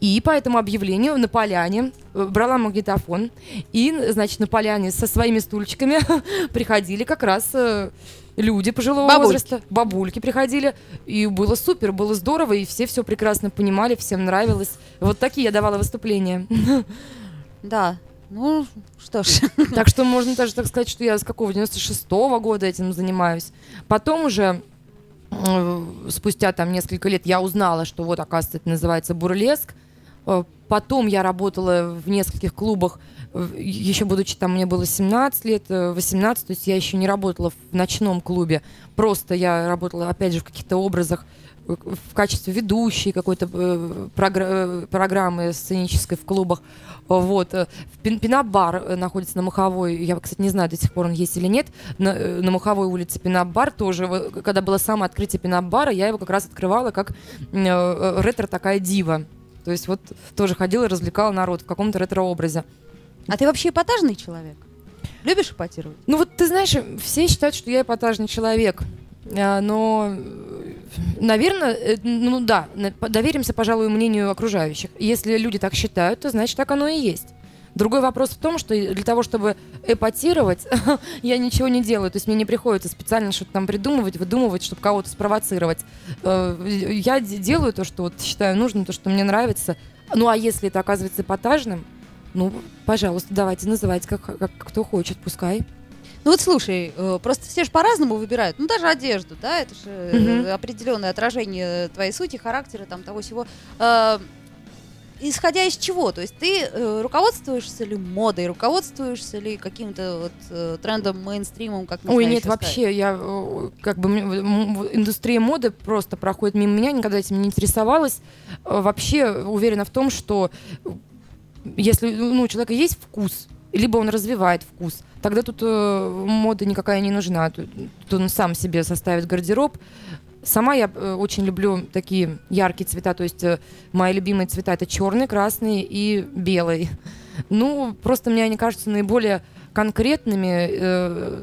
И по этому объявлению на поляне э, брала магнитофон. И, значит, на поляне со своими стульчиками приходили как раз э, люди пожилого Бабульки. возраста. Бабульки приходили. И было супер, было здорово. И все все прекрасно понимали, всем нравилось. Вот такие я давала выступления. Да. Ну, что ж. Так что можно даже так сказать, что я с какого 96-го года этим занимаюсь. Потом уже э, спустя там несколько лет я узнала, что вот, оказывается, это называется бурлеск. Э, Потом я работала в нескольких клубах, э, еще будучи там, мне было 17 лет, э, 18, то есть я еще не работала в ночном клубе. Просто я работала, опять же, в каких-то образах, э, в качестве ведущей какой-то э, э, программы сценической в клубах. Вот. э, Пин- Пинап-бар э, находится на Маховой. Я, кстати, не знаю, до сих пор он есть или нет. На, э, на Маховой улице Пинап-бар тоже. Когда было самое открытие Пинап-бара, я его как раз открывала как э, э, ретро такая дива. То есть вот тоже ходила и развлекала народ в каком-то ретро-образе. А ты вообще эпатажный человек? Любишь эпатировать? Ну вот ты знаешь, все считают, что я эпатажный человек. А, Но, наверное, э, ну да, доверимся, пожалуй, мнению окружающих. Если люди так считают, то значит так оно и есть. Другой вопрос в том, что для того, чтобы эпатировать, я ничего не делаю. То есть мне не приходится специально что-то там придумывать, выдумывать, чтобы кого-то спровоцировать. Э, Я делаю то, что вот считаю нужным, то, что мне нравится. Ну а если это оказывается эпатажным, ну, пожалуйста, давайте называйте, как, как кто хочет, пускай. Ну вот слушай, э, просто все же по-разному выбирают. Ну даже одежду, да, это же Мгм. определенное отражение твоей сути, характера, там того всего. Исходя из чего? То есть ты э, руководствуешься ли модой, руководствуешься ли каким-то вот э, трендом, мейнстримом, как не Ой, знаю нет, еще сказать? вообще, я э, как бы индустрия моды просто проходит мимо меня, никогда этим не интересовалась. Э, Вообще уверена в том, что э, если ну, у человека есть вкус, либо он развивает вкус, тогда тут э, мода никакая не нужна. Тут, тут он сам себе составит гардероб. Сама я э, очень люблю такие яркие цвета, то есть э, мои любимые цвета это черный, красный и белый. Ну, просто мне они кажутся наиболее конкретными, э,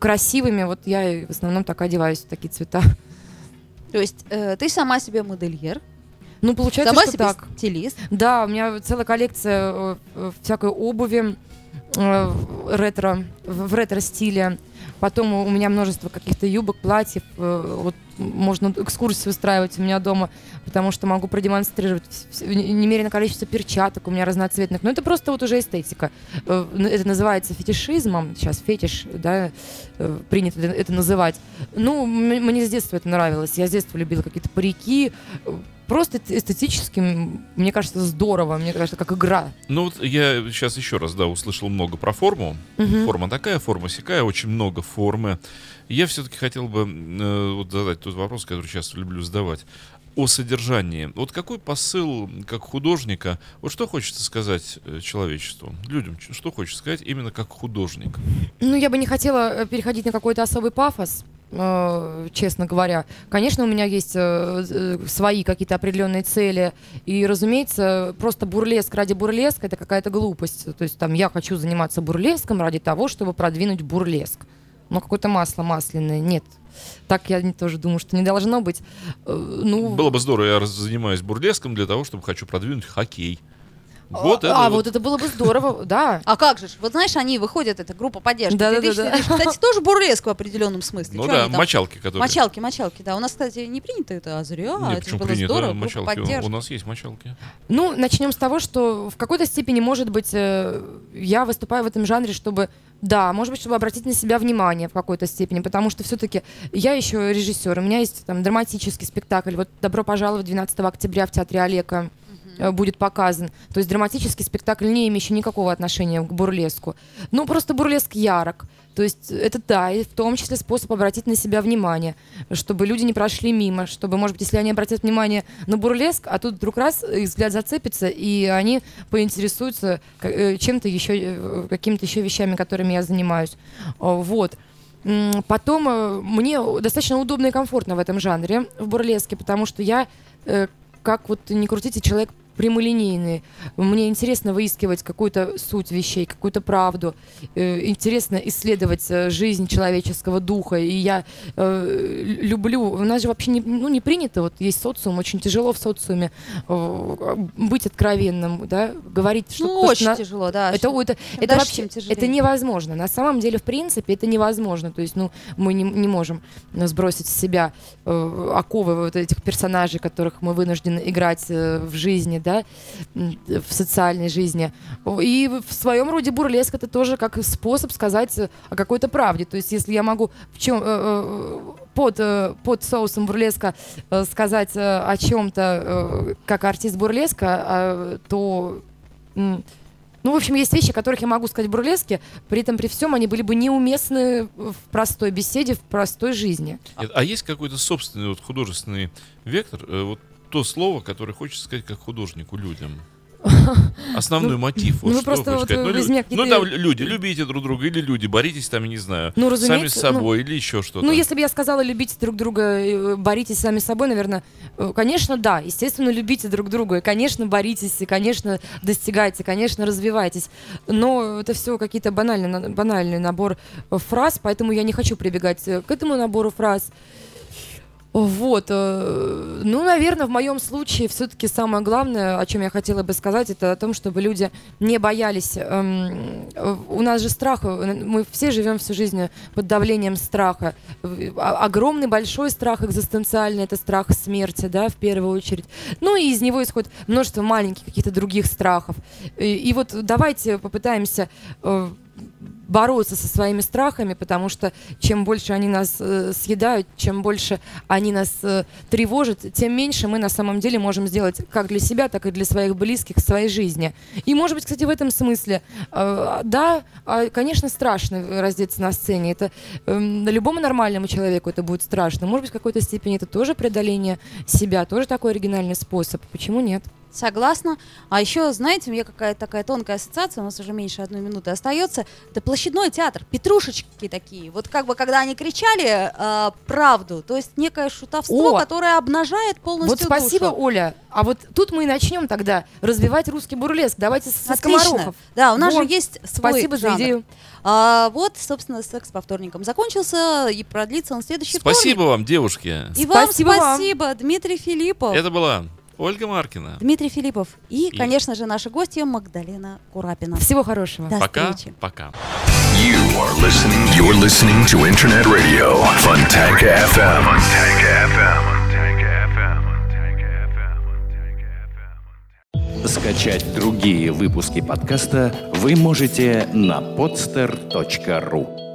красивыми. Вот я в основном так одеваюсь в такие цвета. То есть э, ты сама себе модельер, Ну, получается, сама что себе так. стилист. Да, у меня целая коллекция э, э, всякой обуви э, ретро, в в ретро-стиле. Потом у меня множество каких-то юбок, платьев. э, Вот можно экскурсии устраивать у меня дома, потому что могу продемонстрировать немереное количество перчаток у меня разноцветных. Но это просто вот уже эстетика. Э, Это называется фетишизмом. Сейчас фетиш, да, э, принято это- называть. Ну, мне с детства это нравилось. Я с детства любила какие-то парики. Просто эстетически, мне кажется, здорово. Мне кажется, как игра. Ну вот я сейчас еще раз, да, услышал много про форму. Мгм. Форма такая, форма сякая, очень много формы. Я все-таки хотел бы э, вот задать тот вопрос, который часто люблю задавать. О содержании. Вот какой посыл, как художника, вот что хочется сказать э, человечеству, людям, что хочется сказать именно как художник? Ну, я бы не хотела э, переходить на какой-то особый пафос, честно говоря. Конечно, у меня есть э, э, свои какие-то определенные цели. И, разумеется, просто бурлеск ради бурлеска это какая-то глупость. То есть там я хочу заниматься бурлеском ради того, чтобы продвинуть бурлеск. ну, какое-то масло масляное. Нет. Так я тоже думаю, что не должно быть. Э, Ну, Было бы здорово, я занимаюсь бурлеском для того, чтобы хочу продвинуть хоккей. Вот а, это а, вот. вот это было бы здорово, да. А как же? Вот знаешь, они выходят, это группа поддержки. Да-да-да-да. 2000, Кстати, тоже бурлеск в определенном смысле. Ну да, мочалки, которые... Мочалки, мочалки, да. У нас, кстати, не принято это, а зря. Нет, это почему было принято здорово, мочалки? У нас есть мочалки. Ну, начнем с того, что в какой-то степени, может быть, э, я выступаю в этом жанре, чтобы, да, может быть, чтобы обратить на себя внимание в какой-то степени, потому что все-таки я еще режиссер, у меня есть там драматический спектакль, вот «Добро пожаловать» 12 октября в Театре Олега будет показан. То есть драматический спектакль, не имеющий никакого отношения к бурлеску. Ну, просто бурлеск ярок. То есть это, да, и в том числе способ обратить на себя внимание, чтобы люди не прошли мимо, чтобы, может быть, если они обратят внимание на бурлеск, а тут вдруг раз их взгляд зацепится, и они поинтересуются э, чем-то еще, э, какими-то еще вещами, которыми я занимаюсь. Вот. Потом э, мне достаточно удобно и комфортно в этом жанре, в бурлеске, потому что я, э, как вот не крутите, человек прямолинейный. Мне интересно выискивать какую-то суть вещей, какую-то правду. Э, интересно исследовать э, жизнь человеческого духа. И я э, лю- люблю... У нас же вообще не, ну, не принято, вот есть социум, очень тяжело в социуме быть откровенным, да, говорить, что... Ну, очень на- тяжело, да. это, это, это дальше, вообще это невозможно. На самом деле, в принципе, это невозможно. То есть, ну, мы не, не можем сбросить с себя оковы вот этих персонажей, которых мы вынуждены играть в жизни, да, в социальной жизни. И в своем роде бурлеск это тоже как способ сказать э, о какой-то правде. То есть, если я могу в чем под, э, под соусом бурлеска э, сказать э, о чем-то э, как артист бурлеска, а, то ну, в общем, есть вещи, о которых я могу сказать в бурлеске, при этом при всем они были бы неуместны в простой беседе, в простой жизни. Нет, А есть какой-то собственный вот художественный вектор, э, вот то слово, которое хочется сказать как художнику людям? Основной мотив. Вот ну что просто вот сказать? Ну, ну, там люди, любите друг друга, или люди, боритесь там, я не знаю, Ну, сами с ну- собой, или еще что-то. Ну, если бы я сказала, любите друг друга, э, боритесь сами собой, наверное, э, конечно, да, естественно, любите друг друга, и, конечно, боритесь, и, конечно, достигайте, конечно, развивайтесь. Но это все какие-то банальные, на- банальный набор фраз, поэтому я не хочу прибегать э, к этому набору фраз. Вот, э, ну, наверное, в моем случае все-таки самое главное, о чем я хотела бы сказать, это о том, чтобы люди не боялись. эм, у нас же страх, э, мы все живем всю жизнь под давлением страха. О- Огромный большой страх экзистенциальный, это страх смерти, да, в первую очередь. Ну и из него исходит множество маленьких каких-то других страхов. И, и вот давайте попытаемся э, бороться со своими страхами, потому что чем больше они нас э, съедают, чем больше они нас э, тревожат, тем меньше мы на самом деле можем сделать как для себя, так и для своих близких в своей жизни. И, может быть, кстати, в этом смысле, э, да, а, конечно, страшно раздеться на сцене. Это эм, любому нормальному человеку это будет страшно. Может быть, в какой-то степени это тоже преодоление себя, тоже такой оригинальный способ. Почему нет? Согласна. А еще, знаете, у меня какая-то такая тонкая ассоциация, у нас уже меньше одной минуты остается. Это площадной театр, петрушечки такие. Вот как бы, когда они кричали э, правду, то есть некое шутовство, О! которое обнажает полностью Вот спасибо, душу. Оля. А вот тут мы и начнем тогда развивать русский бурлеск. Давайте со Отлично. скоморохов. Да, у нас Вот. же есть свой Спасибо за жанр. идею. А, вот, собственно, секс по вторникам закончился, и продлится он следующий Спасибо вам, девушки. вторник. И вам Спасибо вам. спасибо, Дмитрий Филиппов. Это была Ольга Маркина. Дмитрий Филиппов. И, И- конечно же, наша гостья Магдалена Курапина. Всего хорошего. До Пока, встречи. пока. You are listening. You're listening to Internet Radio. Funtank FM. Funtank FM. Скачать другие выпуски подкаста вы можете на podster.ru.